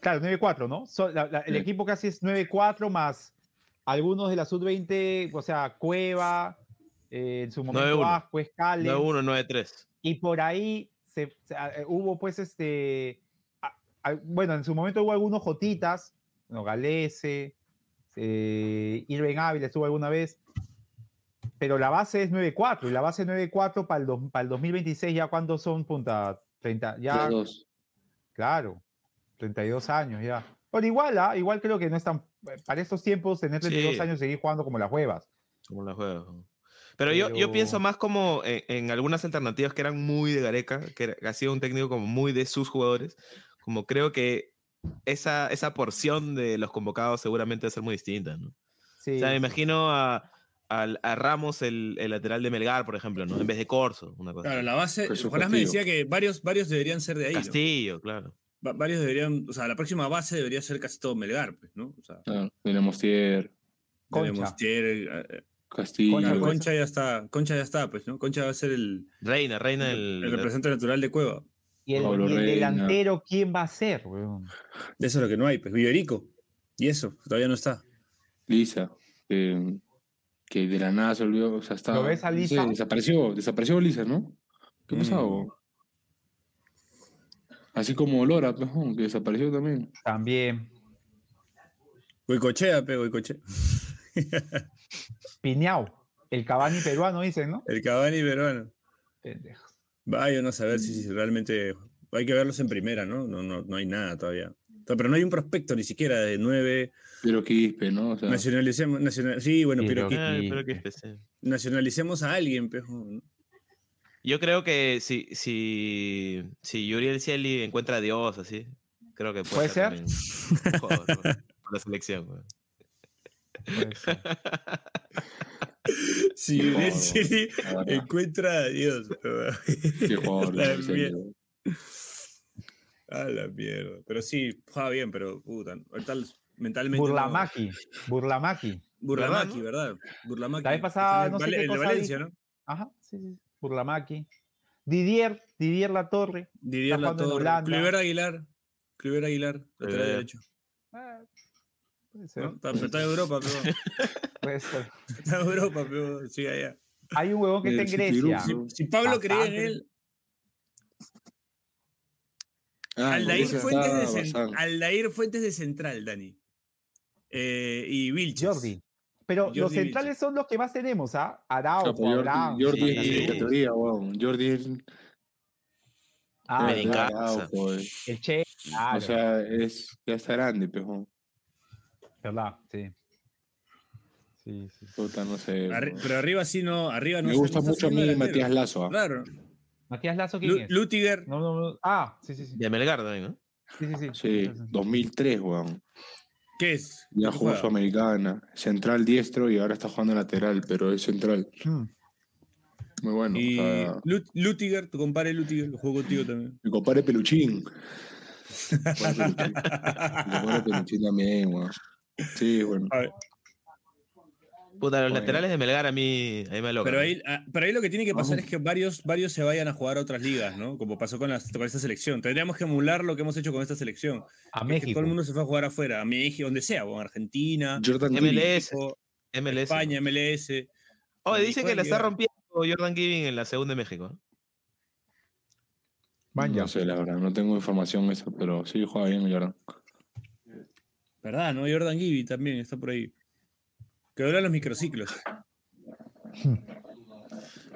Claro, 9-4, ¿no? So- la- la- el Sí. equipo casi es 9-4 más algunos de la sub-20, o sea, Cueva, eh, en su momento 9-1. Ascuez, Calen, 9-1, 9-3. y por ahí se, se- eh, hubo pues este, a- a- bueno, en su momento hubo algunos Jotitas, no, Galese, eh, Irving Ávila estuvo alguna vez, pero la base es 9-4, y la base 9-4 para el, dos- para el 2026 ya cuando son punta 30, ya, 3-2. Claro, 32 años ya. Pero igual, ah, igual creo que no es tan, para estos tiempos tener 32 Sí. años seguir jugando como las huevas. Como la juega. ¿no? Pero, yo, yo pienso Pero- más como en, en algunas alternativas que eran muy de Gareca, que, era- que ha sido un técnico como muy de sus jugadores. Como creo que esa, esa porción de los convocados seguramente va a ser muy distinta, ¿no? Sí, O sea, me imagino a, al- a Ramos, el, el lateral de Melgar, por ejemplo, ¿no? En vez de Corso, una cosa. Claro, la base, Jonás me decía que varios, varios deberían ser de ahí. ¿no? Castillo, claro. Va- varios deberían, o sea, la próxima base debería ser casi todo Melgar, pues, ¿no? O sea, Claro, tenemos Tier, Concha. tenemos Tier, eh, eh, Castillo. Concha. Concha ya está, Concha ya está, pues, ¿no? Concha va a ser el, Reina, reina el, del... representante natural de Cueva. y el, y el delantero, ¿quién va a ser? weón? De eso es lo que no hay, pues, Viverico. Y eso, todavía no está. Lisa, que, que de la nada se olvidó, o sea, está, ¿Lo ves a no sé, Lisa? desapareció, desapareció Lisa, ¿no? ¿Qué Mm. pasó? Así como Lora, pues, ¿no? que desapareció también. También. Goicochea, pe, Goicochea. Piñao, el Cavani peruano, dicen, ¿no? El Cavani peruano. Pendejos. Vaya, no saber si, si realmente. Hay que verlos en primera, ¿no? No, no, no hay nada todavía. O sea, pero no hay un prospecto ni siquiera de nueve. Pero Quispe, ¿no? O sea, Nacionalicemos. nacional- sí, bueno, pero Ah, pero especie. nacionalicemos a alguien, pejo. Yo creo que si, si, si Yuriel Cieli encuentra a Dios, así, creo que puede, ¿Puede ser? por- por la selección. güey. Si la verdad. encuentra a Dios. Qué jugador, La. A la mierda. Pero sí, juega bien, pero puta. Ahorita mentalmente. no- Burlamaki, Burlamaki. Burlamaki, ¿Verdad, ¿verdad? Burlamaki. La vez pasada, El no sé Vale- qué el de cosa Valencia. ¿no? Ajá, sí, sí. Burlamaki. Didier, Didier La Torre. Didier Latorre. Kluivert Aguilar. Kluivert Aguilar, lateral Kluivert. derecho. Ah, puede ser, ¿no? Está, está en Europa, pero. puede ser. Está en Europa, pero. Sí, allá. Hay un huevón que está en Grecia. Si Pablo creía en Bastante. él, Ah, Aldair Fuentes, de. Aldair Fuentes de Central, Dani. Eh, y Vilches. Jordi. Pero Jordi los Vilches. centrales son los que más tenemos, ¿ah? Araujo, Ah, pues Abraham. Jordi, Jordi sí. es la categoría, weón. Jordi es Ah, casa. Araujo, eh. el Che. Claro, O sea, es, ya está grande, pero ¿verdad? Sí. Sí, sí. puta, no sé. Arri- pero arriba sí no. Arriba no Me se- gusta no mucho a mí Matías. Lazo. ah. Claro. Matías Lazo, ¿quién es? Lutiger. No, no, no. Ah, sí, sí, sí. De Melgar también, ¿no? Sí, sí, sí. Sí, 2003, weón. ¿Qué es? Ya ¿Qué jugó? Sudamericana, central diestro y ahora está jugando lateral, pero es central. Hmm. Muy bueno. Y o sea, Lut- Lutiger, tu compadre Lutiger, que jugó contigo también. Mi compadre Peluchín. Mi compadre Peluchín también, weón. Sí, bueno. A ver, Puta, los Bueno. laterales de Melgar a mí, a mí me alocan. Pero ahí, ah, pero ahí lo que tiene que pasar Vamos. es que varios, varios se vayan a jugar a otras ligas, ¿no? Como pasó con, las- con esta selección. Tendríamos que emular lo que hemos hecho con esta selección. A que México. todo el mundo se fue a jugar afuera, a México, donde sea, o Argentina, Jordan MLS. Gilly. México, MLS. España, MLS. Oye, dice que la está rompiendo Jordan Giving en la segunda de México. ¿no? Vaya. No sé, la verdad, no tengo información esa, pero sí juega bien Jordan. ¿Verdad, no? Jordan Gibby también está por ahí. Que duran los microciclos.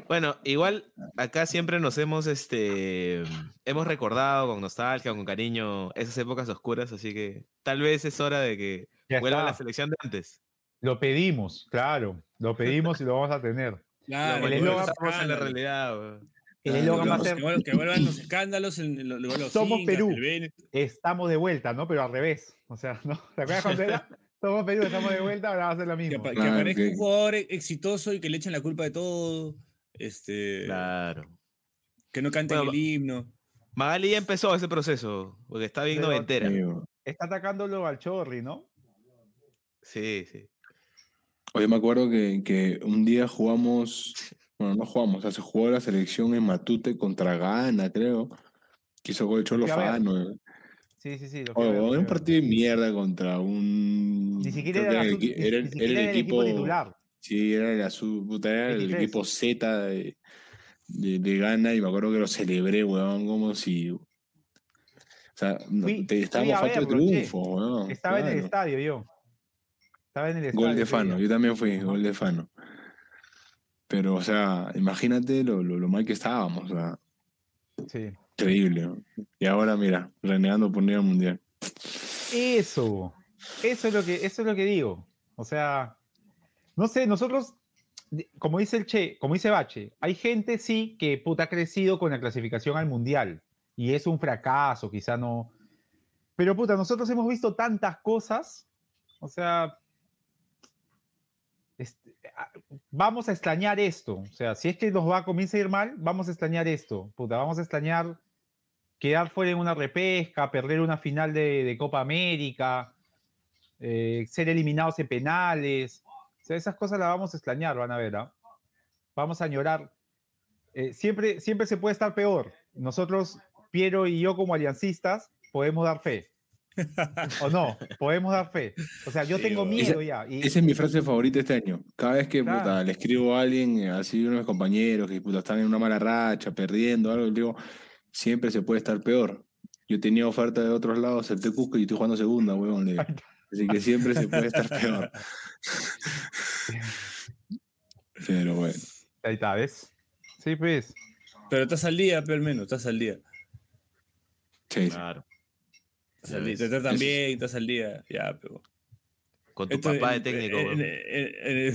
Bueno, igual acá siempre nos hemos, este, hemos recordado con nostalgia, con cariño, esas épocas oscuras, así que tal vez es hora de que Ya vuelva está. la selección de antes. Lo pedimos, claro. Lo pedimos y lo vamos a tener. Claro, el que eslogan- vuelvan los Estamos en la escándalos. realidad. El eslogan va a ser que vuelvan los escándalos, el- el- luego los Somos Perú. el estamos de vuelta, ¿no? Pero al revés. O sea, ¿no? ¿Te acuerdas cuando era? Somos Perú, estamos de vuelta, ahora va a ser lo Que, mismo. apa- que Claro, aparezca que- un jugador exitoso y que le echen la culpa de todo. Este, Claro. Que no canten Bueno, el himno. Magali ya empezó ese proceso, porque está bien Pero- noventera. Weón. Está atacándolo al Chorri, ¿no? Sí, sí. Oye, me acuerdo que, que un día jugamos, bueno, no jugamos, o sea, se jugó la selección en Matute contra Ghana, creo. Que hizo gol el Cholo. Fano. Sí, sí, sí. lo Oye, un partido de mierda contra un. Ni siquiera era, el ni- era, ni era siquiera el equipo. titular. Sí, era, la sub- puta, era el 23. equipo Z de, de, de Ghana y me acuerdo que lo celebré, weón, como si. O sea, Fui- te, estábamos a faltos de triunfo, weón. Estaba en el estadio yo. Estaba en el estadio. Gol de Fano, yo también fui, gol de Fano. Pero, o sea, imagínate lo, lo, lo mal que estábamos, o sea, Sí. Increíble. Y ahora, mira, renegando por al mundial. Eso. Eso es lo que, eso es lo que digo. O sea, no sé, nosotros, como dice el Che, como dice Bache, hay gente sí que puta ha crecido con la clasificación al mundial. Y es un fracaso, quizá no. Pero puta, nosotros hemos visto tantas cosas. O sea. este, vamos a extrañar esto. O sea, si es que nos va a comienza a ir mal, vamos a extrañar esto. Puta, vamos a extrañar quedar fuera en una repesca, perder una final de, de Copa América, eh, ser eliminados en penales. O sea, esas cosas las vamos a extrañar, van a ver. ¿ah? Vamos a añorar. Eh, siempre, siempre se puede estar peor. Nosotros, Piero y yo como aliancistas, podemos dar fe. ¿O no? Podemos dar fe. O sea, yo Sí, tengo miedo ya. y- Esa es mi frase favorita este año. Cada vez que Claro. puta, le escribo a alguien, eh, así uno de mis compañeros que puta, están en una mala racha, perdiendo, algo, digo, siempre se puede estar peor. Yo tenía oferta de otros lados, el Cusco y estoy jugando segunda, huevón. le digo. Así que siempre se puede estar peor. Pero bueno. Ahí está, ¿ves? Sí, pues. Pero estás al día, pero al menos, estás al día. Sí. Claro. Estás al día. Te tratan Eso- bien, estás al día. Ya, pero. Con tu Esto papá de técnico, en- weón. en- en-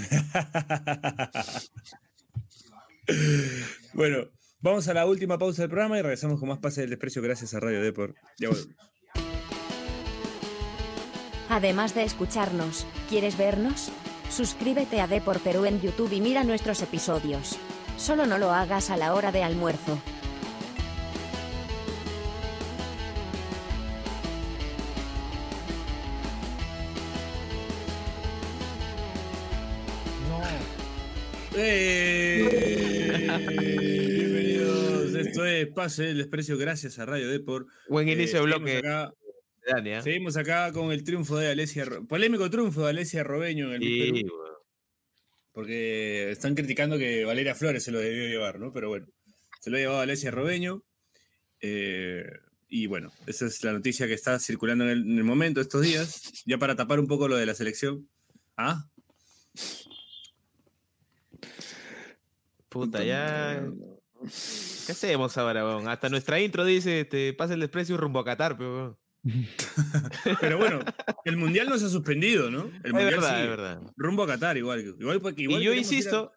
bueno, vamos a la última pausa del programa y regresamos con más Pase del Desprecio gracias a Radio Deport. Ya volvemos. Además de escucharnos, ¿quieres vernos? Suscríbete a Depor Perú en YouTube y mira nuestros episodios. Solo no lo hagas a la hora de almuerzo. No. ¡Eh! Esto es Pase del Desprecio gracias a Radio Deport. Buen Eh, inicio de bloque, acá- Dani, ¿ah? Seguimos acá con el triunfo de Alesia, polémico triunfo de Alesia Robeño en el Sí, Perú, porque están criticando que Valeria Flores se lo debió llevar, ¿no? Pero bueno, se lo ha llevado Alesia Robeño. eh, y bueno, esa es la noticia que está circulando en el, en el momento, estos días, ya para tapar un poco lo de la selección. ¿Ah? Puta, ya. ¿Qué hacemos ahora, weón? Hasta nuestra intro dice, este, pasa el desprecio rumbo a Qatar, pero weón. Pero bueno, el mundial no se ha suspendido, ¿no? El Es mundial verdad, sigue. es verdad. Rumbo a Qatar, igual. Igual, porque- igual y yo a- insisto,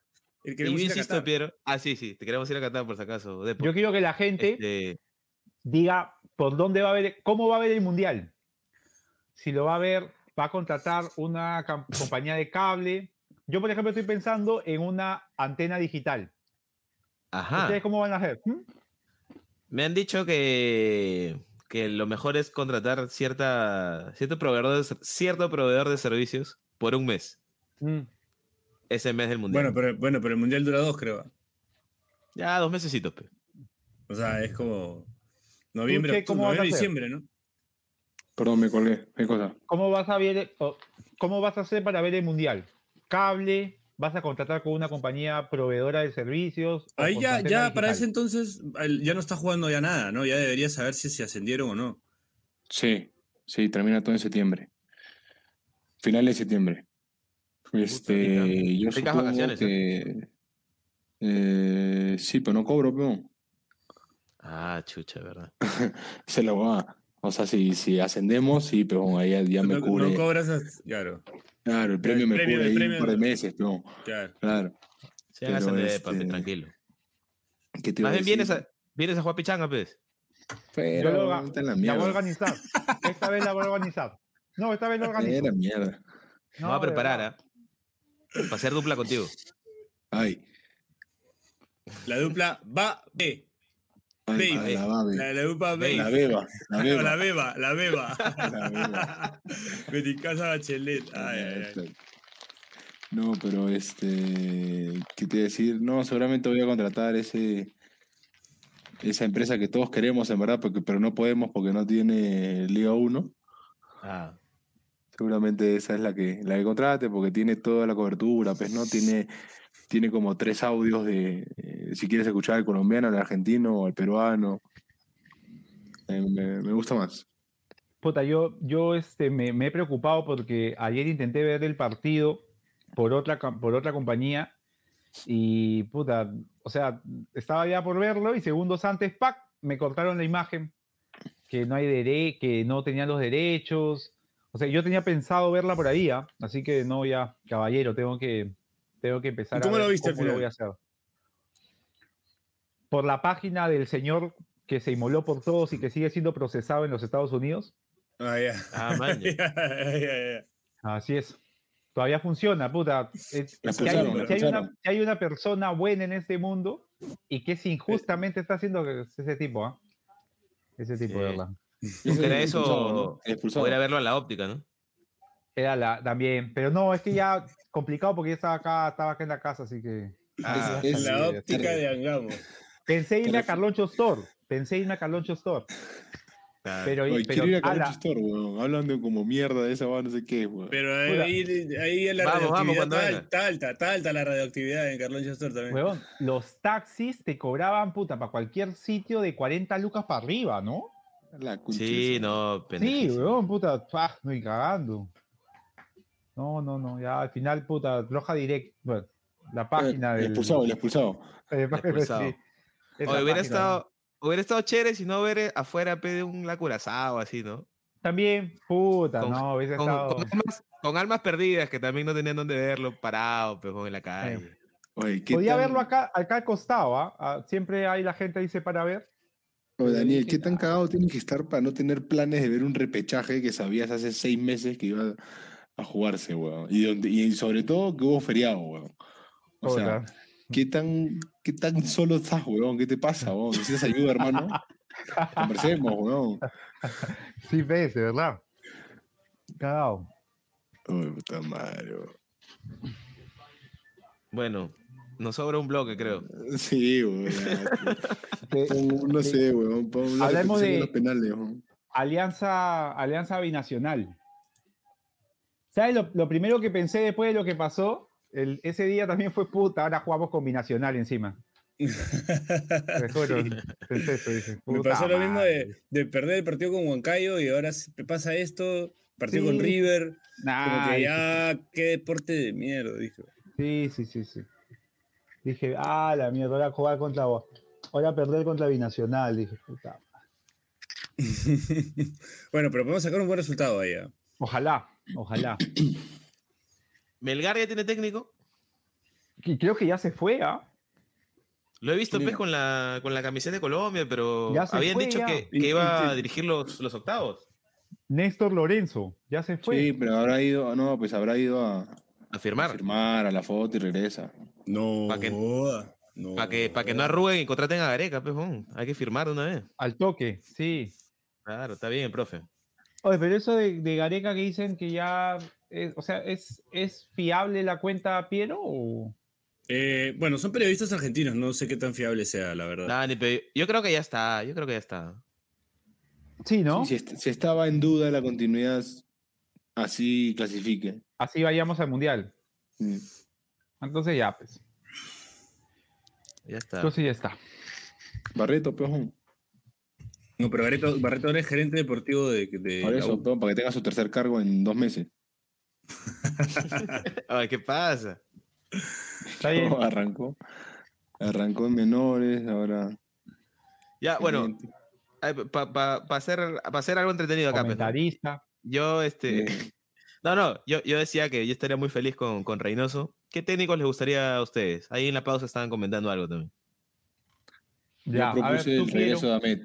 eh, y yo a insisto, Qatar. Piero. Ah, sí, sí, te queremos ir a Qatar por si acaso. Depo. Yo quiero que la gente Este, diga por dónde va a ver, cómo va a ver el mundial. Si lo va a ver, va a contratar una compañía de cable. Yo, por ejemplo, estoy pensando en una antena digital. Ajá. ¿Ustedes cómo van a hacer? ¿Mm? Me han dicho que, que lo mejor es contratar cierta, cierto, proveedor de, cierto proveedor de servicios por un mes. Mm. Ese mes del mundial. Bueno pero, bueno, pero el mundial dura dos, creo. Ya, dos mesecitos, pe. O sea, es como noviembre, qué? ¿Cómo vas a noviembre, hacer? diciembre, ¿no? Perdón, me colgué. ¿Qué cosa? ¿Cómo vas a ver, cómo vas a hacer para ver el mundial? ¿Cable? ¿Vas a contratar con una compañía proveedora de servicios? Ahí ya, ya para ese entonces ya no está jugando ya nada, ¿no? Ya debería saber si se ascendieron o no. Sí, sí, termina todo en septiembre. Final de septiembre. Este, rica. yo supongo vacaciones, que... eh, sí, pero no cobro, peón. Ah, chucha, ¿verdad? Se lo va. O sea, si, si ascendemos, sí, pero ahí ya, ya me no, cubre. no cobras, as- claro, Claro, el premio me premio, cubre ahí premio. un par de meses, peón. claro. Claro. Se ascender, este, papi, tranquilo. ¿Qué te iba Más bien vienes a, vienes a jugar pichanga, pues. Pero Yo lo- está en la La voy a mierda. organizar. Esta vez la voy a organizar. No, esta vez la organizo. Era mierda. Me voy a de preparar. ¿ah? Para hacer dupla contigo. Ay. La dupla va B. La babe. La, la dupla B. La beba. La No, beba. la beba, la beba. La beba. Beticasa Bachelet. Ay, ay, ay. No, pero este. ¿Qué te iba a decir? No, seguramente voy a contratar ese. Esa empresa que todos queremos, en verdad, porque, pero no podemos porque no tiene Liga 1. Ah, Seguramente esa es la que, la que contrate, porque tiene toda la cobertura, pues, ¿no? Tiene, tiene como tres audios de si quieres escuchar al colombiano, al argentino o al peruano. Eh, me, me gusta más. Puta, yo, yo este, me, me he preocupado porque ayer intenté ver el partido por otra, por otra compañía y, puta, o sea, estaba ya por verlo y segundos antes, ¡pac! me cortaron la imagen, que no hay dere que no tenían los derechos. O sea, yo tenía pensado verla por ahí, ¿ah? así que no, ya, caballero, tengo que, tengo que empezar ¿Y cómo a lo ver viste al cómo lo voy a hacer. Por la página del señor que se inmoló por todos y que sigue siendo procesado en los Estados Unidos. Ah, ya. Ah, man, ya. Ya, ya, ya. Así es. Todavía funciona, puta. Es- si, hay, si hay una, si hay una persona buena en este mundo y que si injustamente está haciendo es ese tipo, ¿ah? Ese tipo, de Sí. verdad. Porque era expulsado, eso, expulsado. verlo a la óptica, ¿no? Era la, también. Pero no, es que ya complicado porque ya estaba acá, estaba acá en la casa, así que. Ah, Es- es- La óptica de Angamo. Pensé irme a Carloncho Store. Pensé irme a Carloncho Store. claro. Pero, Oye, pero quiero ir a Carloncho Store, weón. Hablan de como mierda de esa, weón, no sé qué, weón. Pero ahí, ahí la Vamos, vamos, radioactividad cuando está, alta, está alta la radioactividad en Carlón Chastor también. huevón, los taxis te cobraban, puta, para cualquier sitio de 40 lucas para arriba, ¿no? La Sí, no, Sí, pendejísimo. weón, puta, pah, no y cagando. No, no, no, ya al final, puta, roja direct, bueno, la página El del. expulsado, el expulsado. eh, expulsado. sí, Oye, hubiera página, estado, hubiera estado chévere si no ver afuera pe, de un la Curazao así, ¿no? También, puta, Con- no, hubiese Con, estado. con almas, con almas perdidas que también no tenían dónde verlo, parado, pero en la calle. Oye, ¿qué Podía tan- verlo acá, acá al costado, ¿ah? Ah, Siempre hay la gente dice para ver. Oye, Daniel, ¿qué tan cagado tiene que estar para no tener planes de ver un repechaje que sabías hace seis meses que iba a jugarse, weón? Y, donde, y sobre todo que hubo feriado, weón. O sea, Puta. ¿Qué tan, ¿qué tan solo estás, weón? ¿Qué te pasa, weón? ¿Necesitas ayuda, hermano? Conversemos, weón. Sí, ves, de verdad. Cagado. Uy, puta madre, weón. Bueno, nos sobra un bloque, creo. Sí, weón. no sé, weón. Hablemos de- los penales, weón. Alianza, alianza binacional. ¿Sabes? Lo, lo primero que pensé después de lo que pasó, el- ese día también fue puta, ahora jugamos con binacional encima. Te juro, eso, dije, Me pasó lo mismo de, perder el partido con Huancayo y ahora pasa esto, partido con Sí. River, como Nah, que dije, ya, qué deporte de mierda, dije. Sí, sí, sí, sí. Dije, ah, la mierda, ahora jugar contra vos. Ahora perder contra binacional, dije, puta. bueno, pero podemos sacar un buen resultado ahí. ¿ah? Ojalá, ojalá. ¿Melgar ya tiene técnico? Y creo que ya se fue, ¿ah? Lo he visto pues, con la, con la camiseta de Colombia, pero Ya se habían fue, dicho que, Y- que y iba a dirigir los, los octavos. Néstor Lorenzo, ya se fue. Sí, pero habrá ido, no, pues habrá ido a, A a firmar. firmar a la foto y regresa. No, Pa' que- no. Para que, pa' que no arruguen y contraten a Gareca, pues, bon, hay que firmar de una vez. Al toque, sí. Claro, está bien, profe. Oye, pero eso de, de Gareca que dicen que ya, es- o sea, ¿es, ¿es fiable la cuenta Piero o...? Eh, bueno, son periodistas argentinos, no sé qué tan fiable sea, la verdad. Dani, pero yo creo que ya está, yo creo que ya está. Sí, ¿no? Sí, si, est- si estaba en duda la continuidad, así clasifique. Así vayamos al Mundial. Mm. Entonces ya, pues. Ya está. Entonces ya está. Barreto, peón. No, pero Barreto, Barreto ahora es gerente deportivo de, de Por eso, peón, para que tenga su tercer cargo en dos meses. Ay, ¿qué pasa? Está bien. No, arrancó. Arrancó en menores, ahora. Ya, bueno, para hacer, pa hacer algo entretenido acá, pues, ¿no? Comentarista. yo, este, no, no, yo, yo decía que yo estaría muy feliz con, con Reynoso. ¿Qué técnicos les gustaría a ustedes? Ahí en la pausa estaban comentando algo también. Ya, yo a ver, propuse tú el regreso Piero. de Ahmed.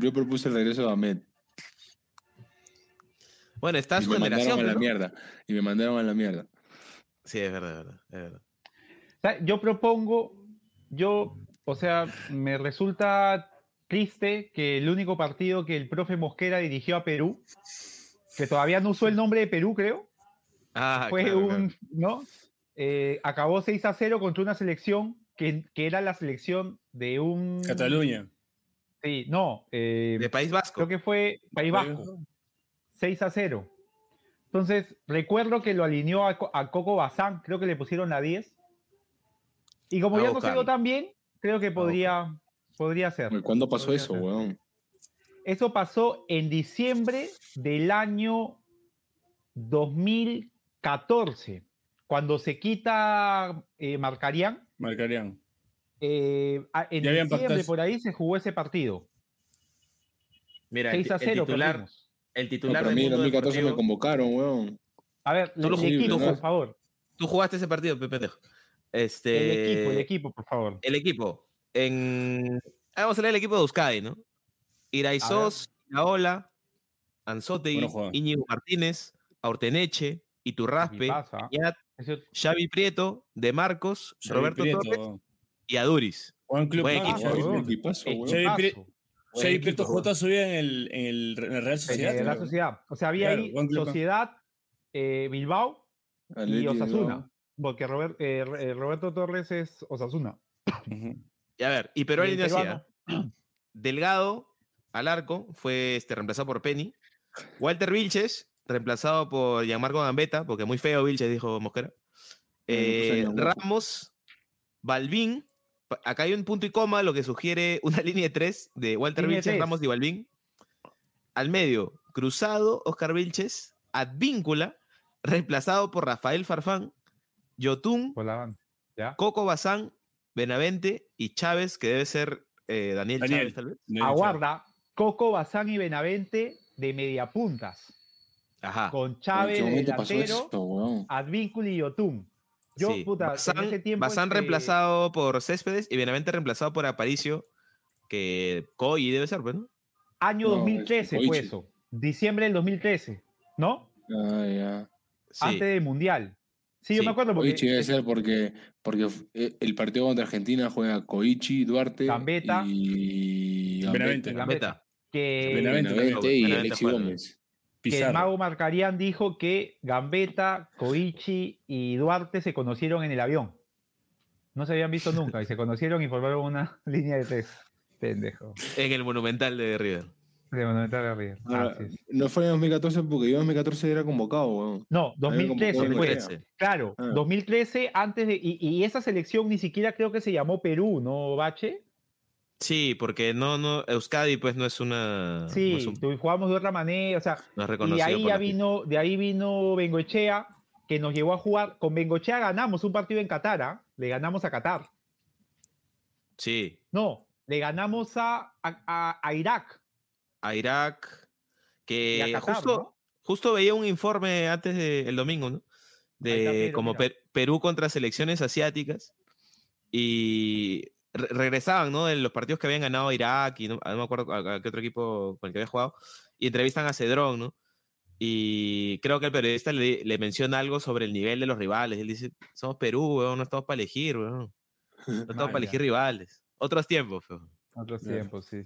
Yo propuse el regreso de Ahmed. Bueno, está Y su me mandaron generación, a la mierda. Y me mandaron a la mierda. Sí, es verdad, es verdad, es verdad. O sea, Yo propongo, yo, o sea, me resulta triste que el único partido que el profe Mosquera dirigió a Perú, que todavía no usó el nombre de Perú, creo, Ah, fue claro, un, claro. ¿no? eh, acabó 6 a 0 contra una selección que, que era la selección de un... Cataluña. Sí, no, eh, De País Vasco. creo que fue País Vasco. 6 a 0. Entonces, recuerdo que lo alineó a, a Coco Bazán, creo que le pusieron la 10. Y como A ya no dio tan bien, creo que podría, podría ser. ¿Cuándo pasó Podría eso, ser. weón? Eso pasó en diciembre del año 2014, cuando se quita eh, Marcarián. Marcarían. eh, en Ya diciembre por ahí se jugó ese partido. Mira, el, 6 a ti- 0 el titular, perdimos. El No, titular del mí en mundo 2014 me convocaron, weón. A ver, Tú lo el jugaste, equipo, ¿no? por favor. Tú jugaste ese partido, Pepe. Este, El equipo, el equipo, por favor. el equipo. En... ah, Vamos a leer el equipo de Euskadi, ¿no? Iraizos, Iraola, Anzotegui, Bueno. Íñigo Martínez, Aurteneche, Iturraspe, ¿ah? Iñat, Ese- Xavi Prieto, De Marcos, Xavi Roberto Prieto, Torres y Aduris. Club Buen equipo. Xavi Pri- Prieto weón. jugó todavía en el, en el en la Real En Sociedad. la creo. sociedad. O sea, había Claro, ahí. Sociedad, eh, Bilbao y Osasuna. Porque Robert- eh, eh, Roberto Torres es Osasuna. Y a ver, y Perú Y peruano, Delgado al arco fue este, reemplazado por Penny. Walter Vilches, reemplazado por Gianmarco Gambetta, porque muy feo Vilches, dijo Mosquera. Eh. Ramos, Balvin. Acá hay un punto y coma, lo que sugiere una línea de tres de Walter Línea Vilches, tres. Ramos y Balvin. Al medio, Cruzado, Oscar Vilches. Advíncula, reemplazado por Rafael Farfán. Yotun. Coco Bazán, Benavente y Chávez, que debe ser eh, Daniel, Daniel. Chávez, tal vez. Aguarda, Coco, Bazán y Benavente de mediapuntas. Ajá. Con ¿En Chávez delantero? Advíncula y Yotun. Yo, Sí. puta, en Bazán, ese tiempo. Bazán este, reemplazado por Céspedes y Benavente reemplazado por Aparicio, que Coy debe ser, pues, ¿no? Año No, 2013 este, fue eso. Diciembre del 2013. ¿No? Ah, ya. Sí. Antes del Mundial. Sí, yo me acuerdo porque. Koichi debe ser porque, porque eh, el partido contra Argentina juega Koichi, Duarte Gambetta. y Benavente. Gambetta. que, Benavente Benavente y Benavente Alexi juega. Que el mago Marcarián dijo que Gambetta, Koichi y Duarte se conocieron en el avión. No se habían visto nunca y se conocieron y formaron una línea de tres. Pendejo. En el Monumental de River. De Monumental de River. No fue en 2014 porque yo en 2014 era convocado, weón. No, 2013 convocado fue. en 2013. Claro, Ah. 2013 antes de. Y, y esa selección ni siquiera creo que se llamó Perú, ¿no, Bache? Sí, porque no, no, Euskadi pues no es una... no Sí, es, un- tu- jugamos de otra manera, o sea, no y ahí ya vino, de ahí vino Bengoechea, que nos llevó a jugar. Con Bengoechea ganamos un partido en Qatar, ¿ah? le ganamos a Qatar. Sí, No, le ganamos a, a, a- a Irak. a Irak, que Y a Qatar, justo, ¿no? justo veía un informe antes del domingo, ¿no? De como. Per- Perú contra selecciones asiáticas y re- regresaban, ¿no? De los partidos que habían ganado Irak y no, no me acuerdo a, a qué otro equipo con el que había jugado y entrevistan a Cedrón, ¿no? Y creo que el periodista le, le menciona algo sobre el nivel de los rivales. Él dice, somos Perú, weón, no estamos para elegir, weón. No estamos para elegir rivales. Otros tiempos, weón. Otros tiempos, sí.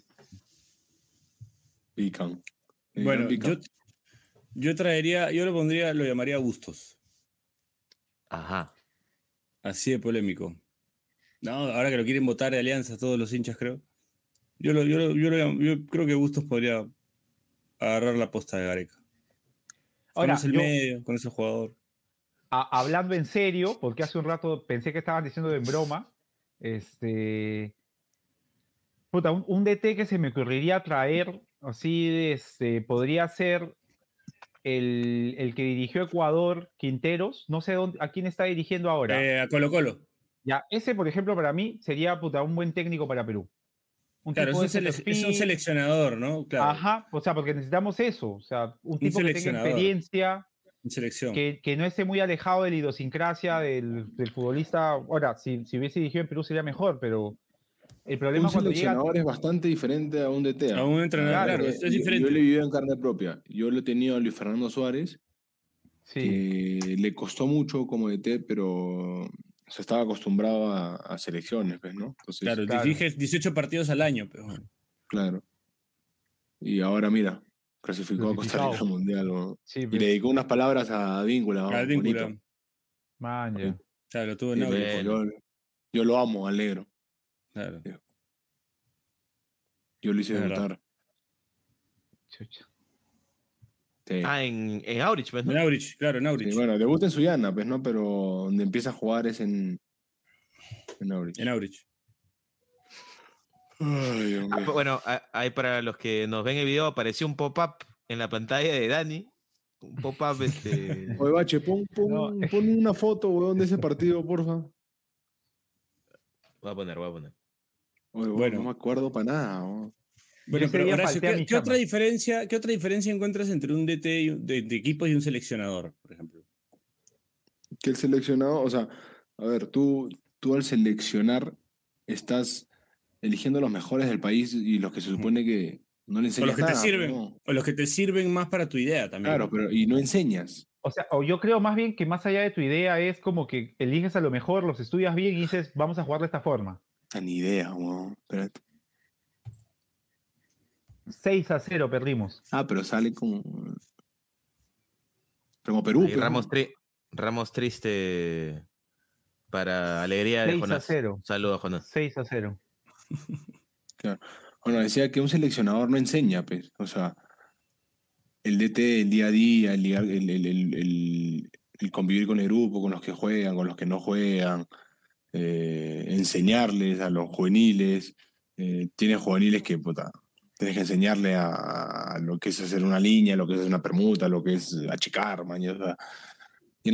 Pican. Bueno, pican. yo, yo traería, yo lo pondría, lo llamaría Bustos. Ajá. Así de polémico. No, ahora que lo quieren votar de alianza todos los hinchas, creo. Yo, lo, yo, lo- yo, lo yo creo que Bustos podría agarrar la posta de Gareca. Ahora, el medio, con ese jugador. a- hablando en serio, porque hace un rato pensé que estaban diciendo en broma, este, puta, un, un DT que se me ocurriría traer, así, este, podría ser el, el que dirigió Ecuador, Quinteros, no sé dónde, a quién está dirigiendo ahora. Eh, a Colo Colo. Ya, ese, por ejemplo, para mí sería, puta, un buen técnico para Perú. Un Claro, es tipo un, es un seleccionador, ¿no? Claro, Ajá, o sea, porque necesitamos eso, o sea, un tipo que tenga seleccionador. experiencia, selección. que, que no esté muy alejado de la idiosincrasia del, del futbolista. Ahora, si, si hubiese dirigido en Perú sería mejor, pero el problema Un cuando llega. seleccionador es bastante diferente a un DT. A un entrenador, Claro, es, yo- diferente. Yo le viví en carne propia. Yo lo he tenido a Luis Fernando Suárez, Sí, que le costó mucho como DT, pero se estaba acostumbrado a, a selecciones, pues, ¿no? Entonces, claro, claro. diriges 18 partidos al año. Pero, bueno. claro. Y ahora, mira, clasificó a Costa Rica al Mundial. ¿no? sí, Y pues, le dedicó unas palabras a Víncula. ¿no? Advíncula. Bonito. man, ya. Claro, tuvo Sí, yo, yo lo amo, al negro. Claro. Yo lo hice verdad. debutar. Chucha. Sí. Ah, en, en Aurich, pues, ¿no? En Aurich, claro, en Sí, Aurich. bueno, debuta en Suyana, pues, ¿no? Pero donde empieza a jugar es en. En Aurich. En Aurich. Ay, Dios Ah, mío. bueno, ahí para los que nos ven el video, apareció un pop-up en la pantalla de Dani. Un pop-up, este. Oye, Bache, pon, pon, No. pon una foto, weón, de ese partido, porfa. Voy a poner, voy a poner. Oye, Bueno. no me acuerdo para nada. weón. Bueno, pero Horacio, ¿qué, otra diferencia, ¿qué otra diferencia encuentras entre un DT y un- de, de equipos y un seleccionador, por ejemplo? Que el seleccionado, o sea, a ver, tú, tú al seleccionar estás eligiendo los mejores del país y los que se supone que no le O enseñas los que te nada, sirven, ¿no? o los que te sirven más para tu idea también. Claro, pero y no enseñas. O sea, o yo creo más bien que más allá de tu idea es como que eliges a lo mejor, los estudias bien y dices, vamos a jugar de esta forma. Puta, Ni idea, weón. Espérate. 6 a 0 perdimos. Ah, pero sale como. Como Perú. Pues, Ramos, tri- Ramos triste para alegría de 6 a Jonás. 0. Saludos, Jonás. 6 a 0. Bueno, decía que un seleccionador no enseña, pues. O sea, el DT, el día a día, el, día- el, el- el- el- el convivir con el grupo, con los que juegan, con los que no juegan, eh, enseñarles a los juveniles. Eh, tienes juveniles que, puta, tienes que enseñarle a, a lo que es hacer una línea, lo que es hacer una permuta, lo que es achicar, man, y, o sea, y,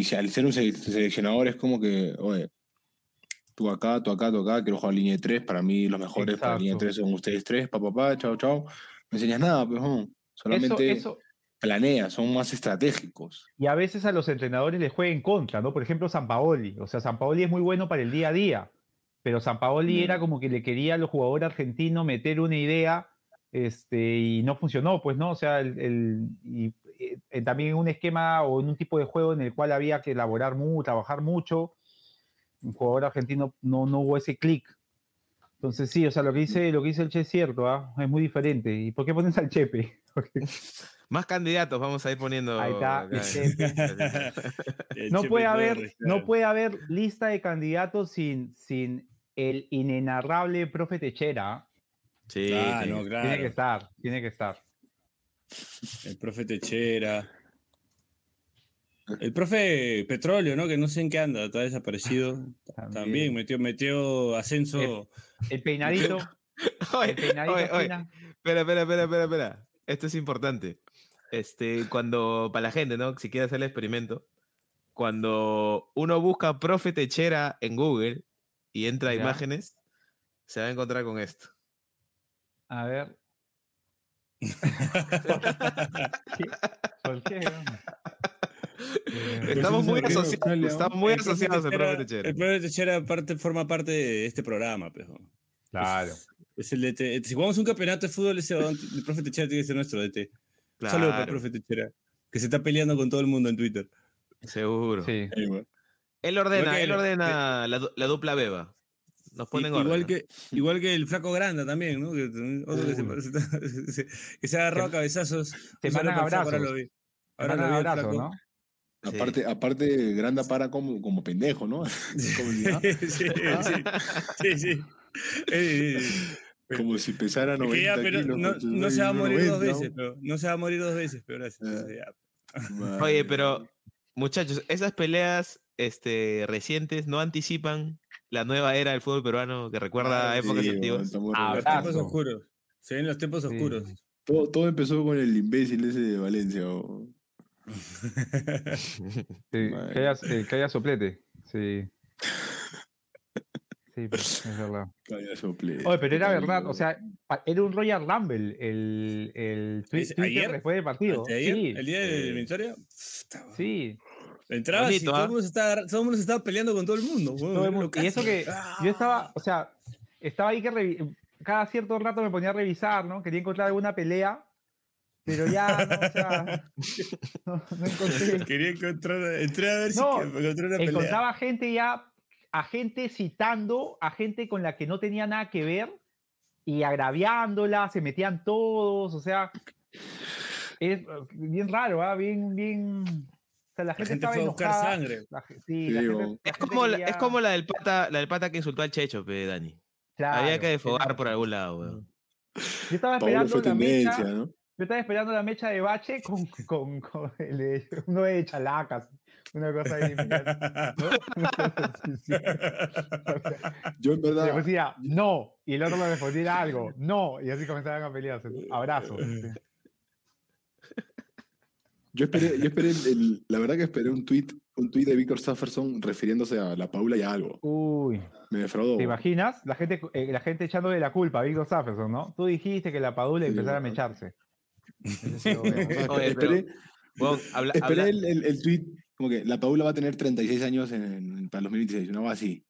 y- al ser un sele- seleccionador es como que, oye, tú acá, tú acá, tú acá, quiero jugar línea de tres, para mí los mejores para línea de Exacto. tres son ustedes tres, pa, pa, pa, chao, chao. No enseñas nada, pues, no. Eso, solamente eso, planeas, son más estratégicos. y a veces a los entrenadores les juega en contra, ¿no? Por ejemplo, San Paoli. O sea, San Paoli es muy bueno para el día a día, pero San Paoli Mm. era como que le quería a los jugadores argentinos meter una idea este, y no funcionó, pues, ¿no? O sea, el, el- y, eh, también en un esquema o en un tipo de juego en el cual había que elaborar mucho, trabajar mucho, un jugador argentino no, no hubo ese clic. Entonces sí, o sea, lo que dice, lo que dice el Che es cierto, ¿ah? es muy diferente. ¿Y por qué pones al Chepe? Más candidatos vamos a ir poniendo. Ahí está, no Chepe puede haber, no puede haber lista de candidatos sin, sin el inenarrable profe Techera. Sí, Ah, Tiene que estar, tiene que estar. El profe Techera. El profe Petróleo, ¿no? Que no sé en qué anda, está desaparecido. También metió, metió ascenso. El peinadito, Oye, el peinadito oye, oye, fina. Espera, espera, espera, espera, espera. Esto es importante. Este, cuando, para la gente, ¿no? Si quiere hacer el experimento, cuando uno busca profe Techera en Google y entra a imágenes, se va a encontrar con esto. A ver. ¿Qué? ¿Por qué? Eh, Estamos muy, asociados, estamos muy asociados al profe Techera- Techera. El profe Techera parte, forma parte de este programa, pero. Claro. Es el DT. Si jugamos un campeonato de fútbol, ese el profe Techera tiene que ser nuestro DT. Saludos para el Claro, profe Techera, que se está peleando con todo el mundo en Twitter. seguro. Sí. Él ordena, él ordena la, la dupla beba. Nos ponen igual, ¿no? que, igual que el flaco Granda también, ¿no? Que, otro que, se, se que se ha agarrado a cabezazos. Te mandan flaco, Ahora abrazos. lo vi. Te Ahora lo vi al abrazo, flaco. ¿no? Sí. Aparte, aparte, Granda para como, como pendejo, ¿no? Como, si, ah, sí, sí, sí, sí. Eh, como si pesara es que 90 ya, pero kilos. no, no se va a morir dos 1,90, veces, pero no se va a morir dos veces, pero gracias. Eh. ¿no? Oye, pero muchachos, esas peleas este, recientes no anticipan la nueva era del fútbol peruano que recuerda Claro, épocas Sí, antiguas. Ah, Los tiempos oscuros. Se ven los tiempos Sí. oscuros. todo, todo empezó con el imbécil ese de Valencia. o- Sí, que haya, eh, que haya soplete. Sí. Sí, es verdad. Calla, sople. Oye, pero era verdad, o sea, era un Royal Rumble el, el ¿Es Twitter ayer? después del partido. Sí, ¿El día de la victoria? sí. Entraba y Bonito, todo, ¿ah? el mundo se estaba, todo el mundo se estaba peleando con todo el mundo. Todo el era mundo- y eso que Ah. yo estaba, o sea, estaba ahí que cada cierto rato me ponía a revisar, ¿no? Quería encontrar alguna pelea, pero ya, no, o sea, no, no encontré. Quería encontrar, entré a ver No, si encontré una pelea. Encontraba gente ya, a gente citando, a gente con la que no tenía nada que ver y agraviándola, se metían todos, o sea, es bien raro, ¿ah? bien, bien, O sea, la La gente, gente estaba fue a buscar enojada. sangre. La sí, Sí, la gente- Es como, la, es como la del pata, la del pata que insultó al Checho, pe, Dani. Había claro, que desfogar por algún lado, weón. Yo estaba esperando fue la mecha. ¿no? Yo estaba esperando la mecha de bache con, con, con el de- uno de chalacas. Una cosa ahí. ¿no? Sí, Yo en le verdad, decía no, y el otro le respondía algo, no, y así comenzaban a pelearse. ¿no? Yo esperé, yo esperé el- el- la verdad que esperé un tweet, un tweet de Víctor Safferson refiriéndose a la Paula y a algo. Uy, Me defraudó. ¿te imaginas? La gente, eh, la gente echándole la culpa a Víctor Safferson, ¿no? Tú dijiste que la Padula Sí, empezara a mecharse. Sí. No, Oye, esperé, habla- esperé habla- el, el, el tweet como que la Paula va a tener 36 años en, en- para el 2026, una cosa así.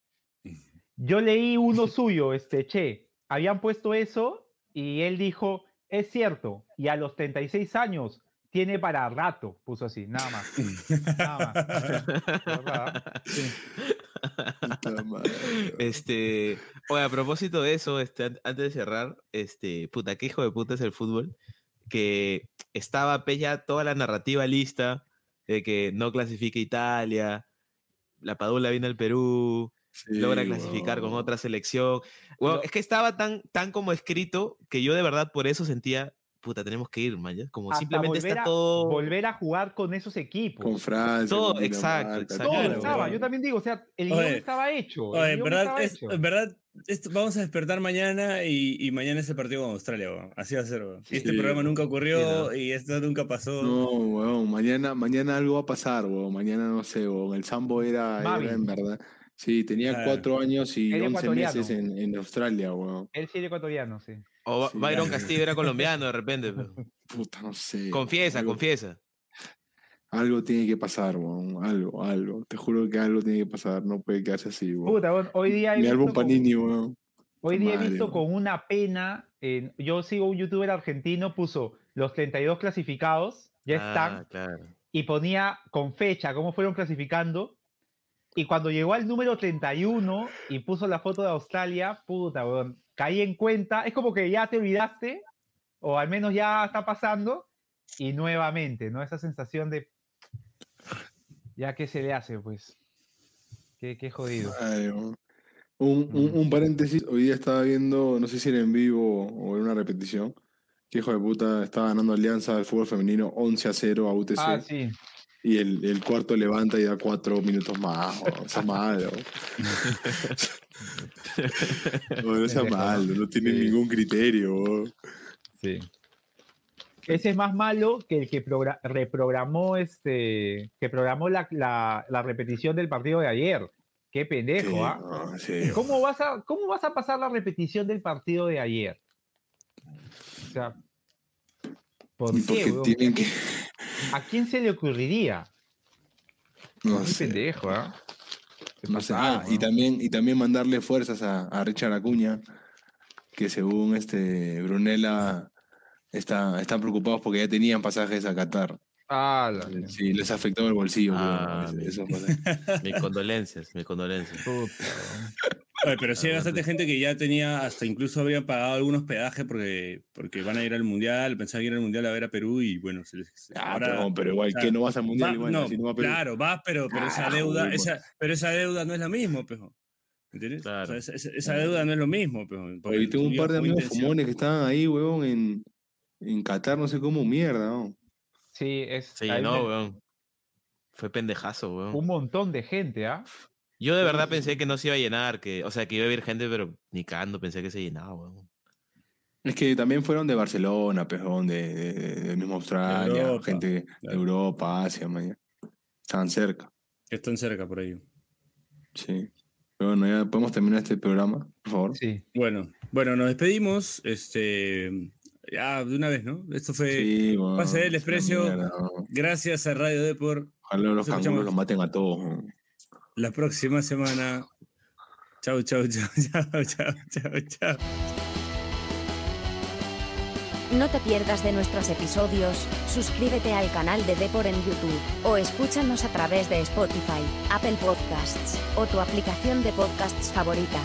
Yo leí uno suyo, este, che, habían puesto eso y él dijo, es cierto, y a los 36 años tiene para rato, puso así, nada más. Nada más. Sí. Este, oye, a propósito de eso, este, an- antes de cerrar, este, puta, qué hijo de puta es el fútbol, que estaba pe, ya toda la narrativa lista de que no clasifica Italia, la Padula viene al Perú, Sí, logra clasificar con otra selección. Weón, Pero- es que estaba tan, tan como escrito que yo de verdad por eso sentía, puta, tenemos que ir, man, ya, como Hasta simplemente volver está a, todo... volver a jugar con esos equipos. Con Francia. Todo, con exacto, exacto. Todo Claro, estaba, yo también digo, o sea, el guion estaba hecho. Oye, en verdad, estaba es- hecho. en verdad esto- vamos a despertar mañana y, y mañana es el partido con Australia, weón. Así va a ser, weón. Y este Sí, programa nunca ocurrió Sí, y esto nunca pasó. No, weón, mañana, mañana algo va a pasar, weón. Mañana no sé, weón. El Sambo era, era en verdad. Sí, tenía Claro. cuatro años y Era 11 ecuatoriano. meses en, en Australia, weón. Él sí era ecuatoriano, sí. O Sí, Byron. Castillo era colombiano de repente. pero- Puta, no sé. Confiesa, algo, confiesa. Algo tiene que pasar, weón. Algo, algo. Te juro que algo tiene que pasar. No puede quedarse así, weón. Puta, bueno, hoy día he Mi visto álbum con- Panini, weón. Hoy día he visto weón. con una pena, en- yo sigo un youtuber argentino, puso los 32 clasificados, ya están, Ah, claro. y ponía con fecha cómo fueron clasificando, y cuando llegó al número 31 y puso la foto de Australia, puta, weón, caí en cuenta, es como que ya te olvidaste, o al menos ya está pasando, y nuevamente, ¿no? Esa sensación de, ya que se le hace, pues, qué, qué jodido. Ay. Un, un, un paréntesis, hoy día estaba viendo, no sé si era en vivo o en una repetición, que hijo de puta estaba ganando Alianza del fútbol femenino 11 a 0 a UTC. Ah, sí. Y el, el cuarto levanta y da cuatro minutos más. Está mal, weón. No, no sea Pendejo, mal, no tiene Sí. ningún criterio. Sí. Ese es más malo que el que progra- reprogramó este, que programó la, la- la repetición del partido de ayer. Qué pendejo, Sí, ¿ah? no, sí, ¿Cómo vas a, cómo vas a pasar la repetición del partido de ayer? O sea, ¿por qué, tienen que. ¿A quién se le ocurriría? No Qué sé. pendejo, ¿ah? No sé. Ah, y también, y también mandarle fuerzas a, a Richard Acuña, que según este Brunella está, están preocupados porque ya tenían pasajes a Qatar. Ah, la- Sí, les afectó el bolsillo. Ah, pasajes. Mis condolencias, mis condolencias. puta. Oye, pero sí hay bastante pues. gente que ya tenía, hasta incluso habían pagado algunos peajes porque, porque van a ir al mundial, pensaban ir al mundial a ver a Perú y bueno, se les. Ah, ahora- pero, pero igual, o sea, que no vas al mundial Va- igual, no, si no va a Perú. claro, vas, pero, pero esa deuda, esa, pero esa deuda no es lo mismo, pejo. ¿Entiendes? O sea, Claro. esa, esa- esa deuda no es lo mismo, pejo. Oye, tengo un par de amigos intención. fumones que estaban ahí, weón, en, en Qatar, no sé cómo mierda, ¿no? Sí, es Sí, no, weón. Fue pendejazo, weón. un montón de gente, ¿ah? Yo de verdad pensé que no se iba a llenar, que, o sea, que iba a haber gente, pero ni cagando pensé que se llenaba, weón. Es que también fueron de Barcelona, pejón, de, de, mismo Australia, Europa, gente de. Europa, Asia, man. Estaban cerca, están cerca por ahí. sí. Pero bueno, ya podemos terminar este programa, por favor. Sí. Bueno, bueno, nos despedimos. Este, ya de una vez, ¿no? Esto fue Sí, weón, Pase del desprecio. gracias a Radio Depor. Ojalá los canguros los maten a todos. weón. La próxima semana. Chau, chau, chau, chau, chau, chau, chau. No te pierdas de nuestros episodios, suscríbete al canal de Depor en YouTube, o escúchanos a través de Spotify, Apple Podcasts, o tu aplicación de podcasts favorita.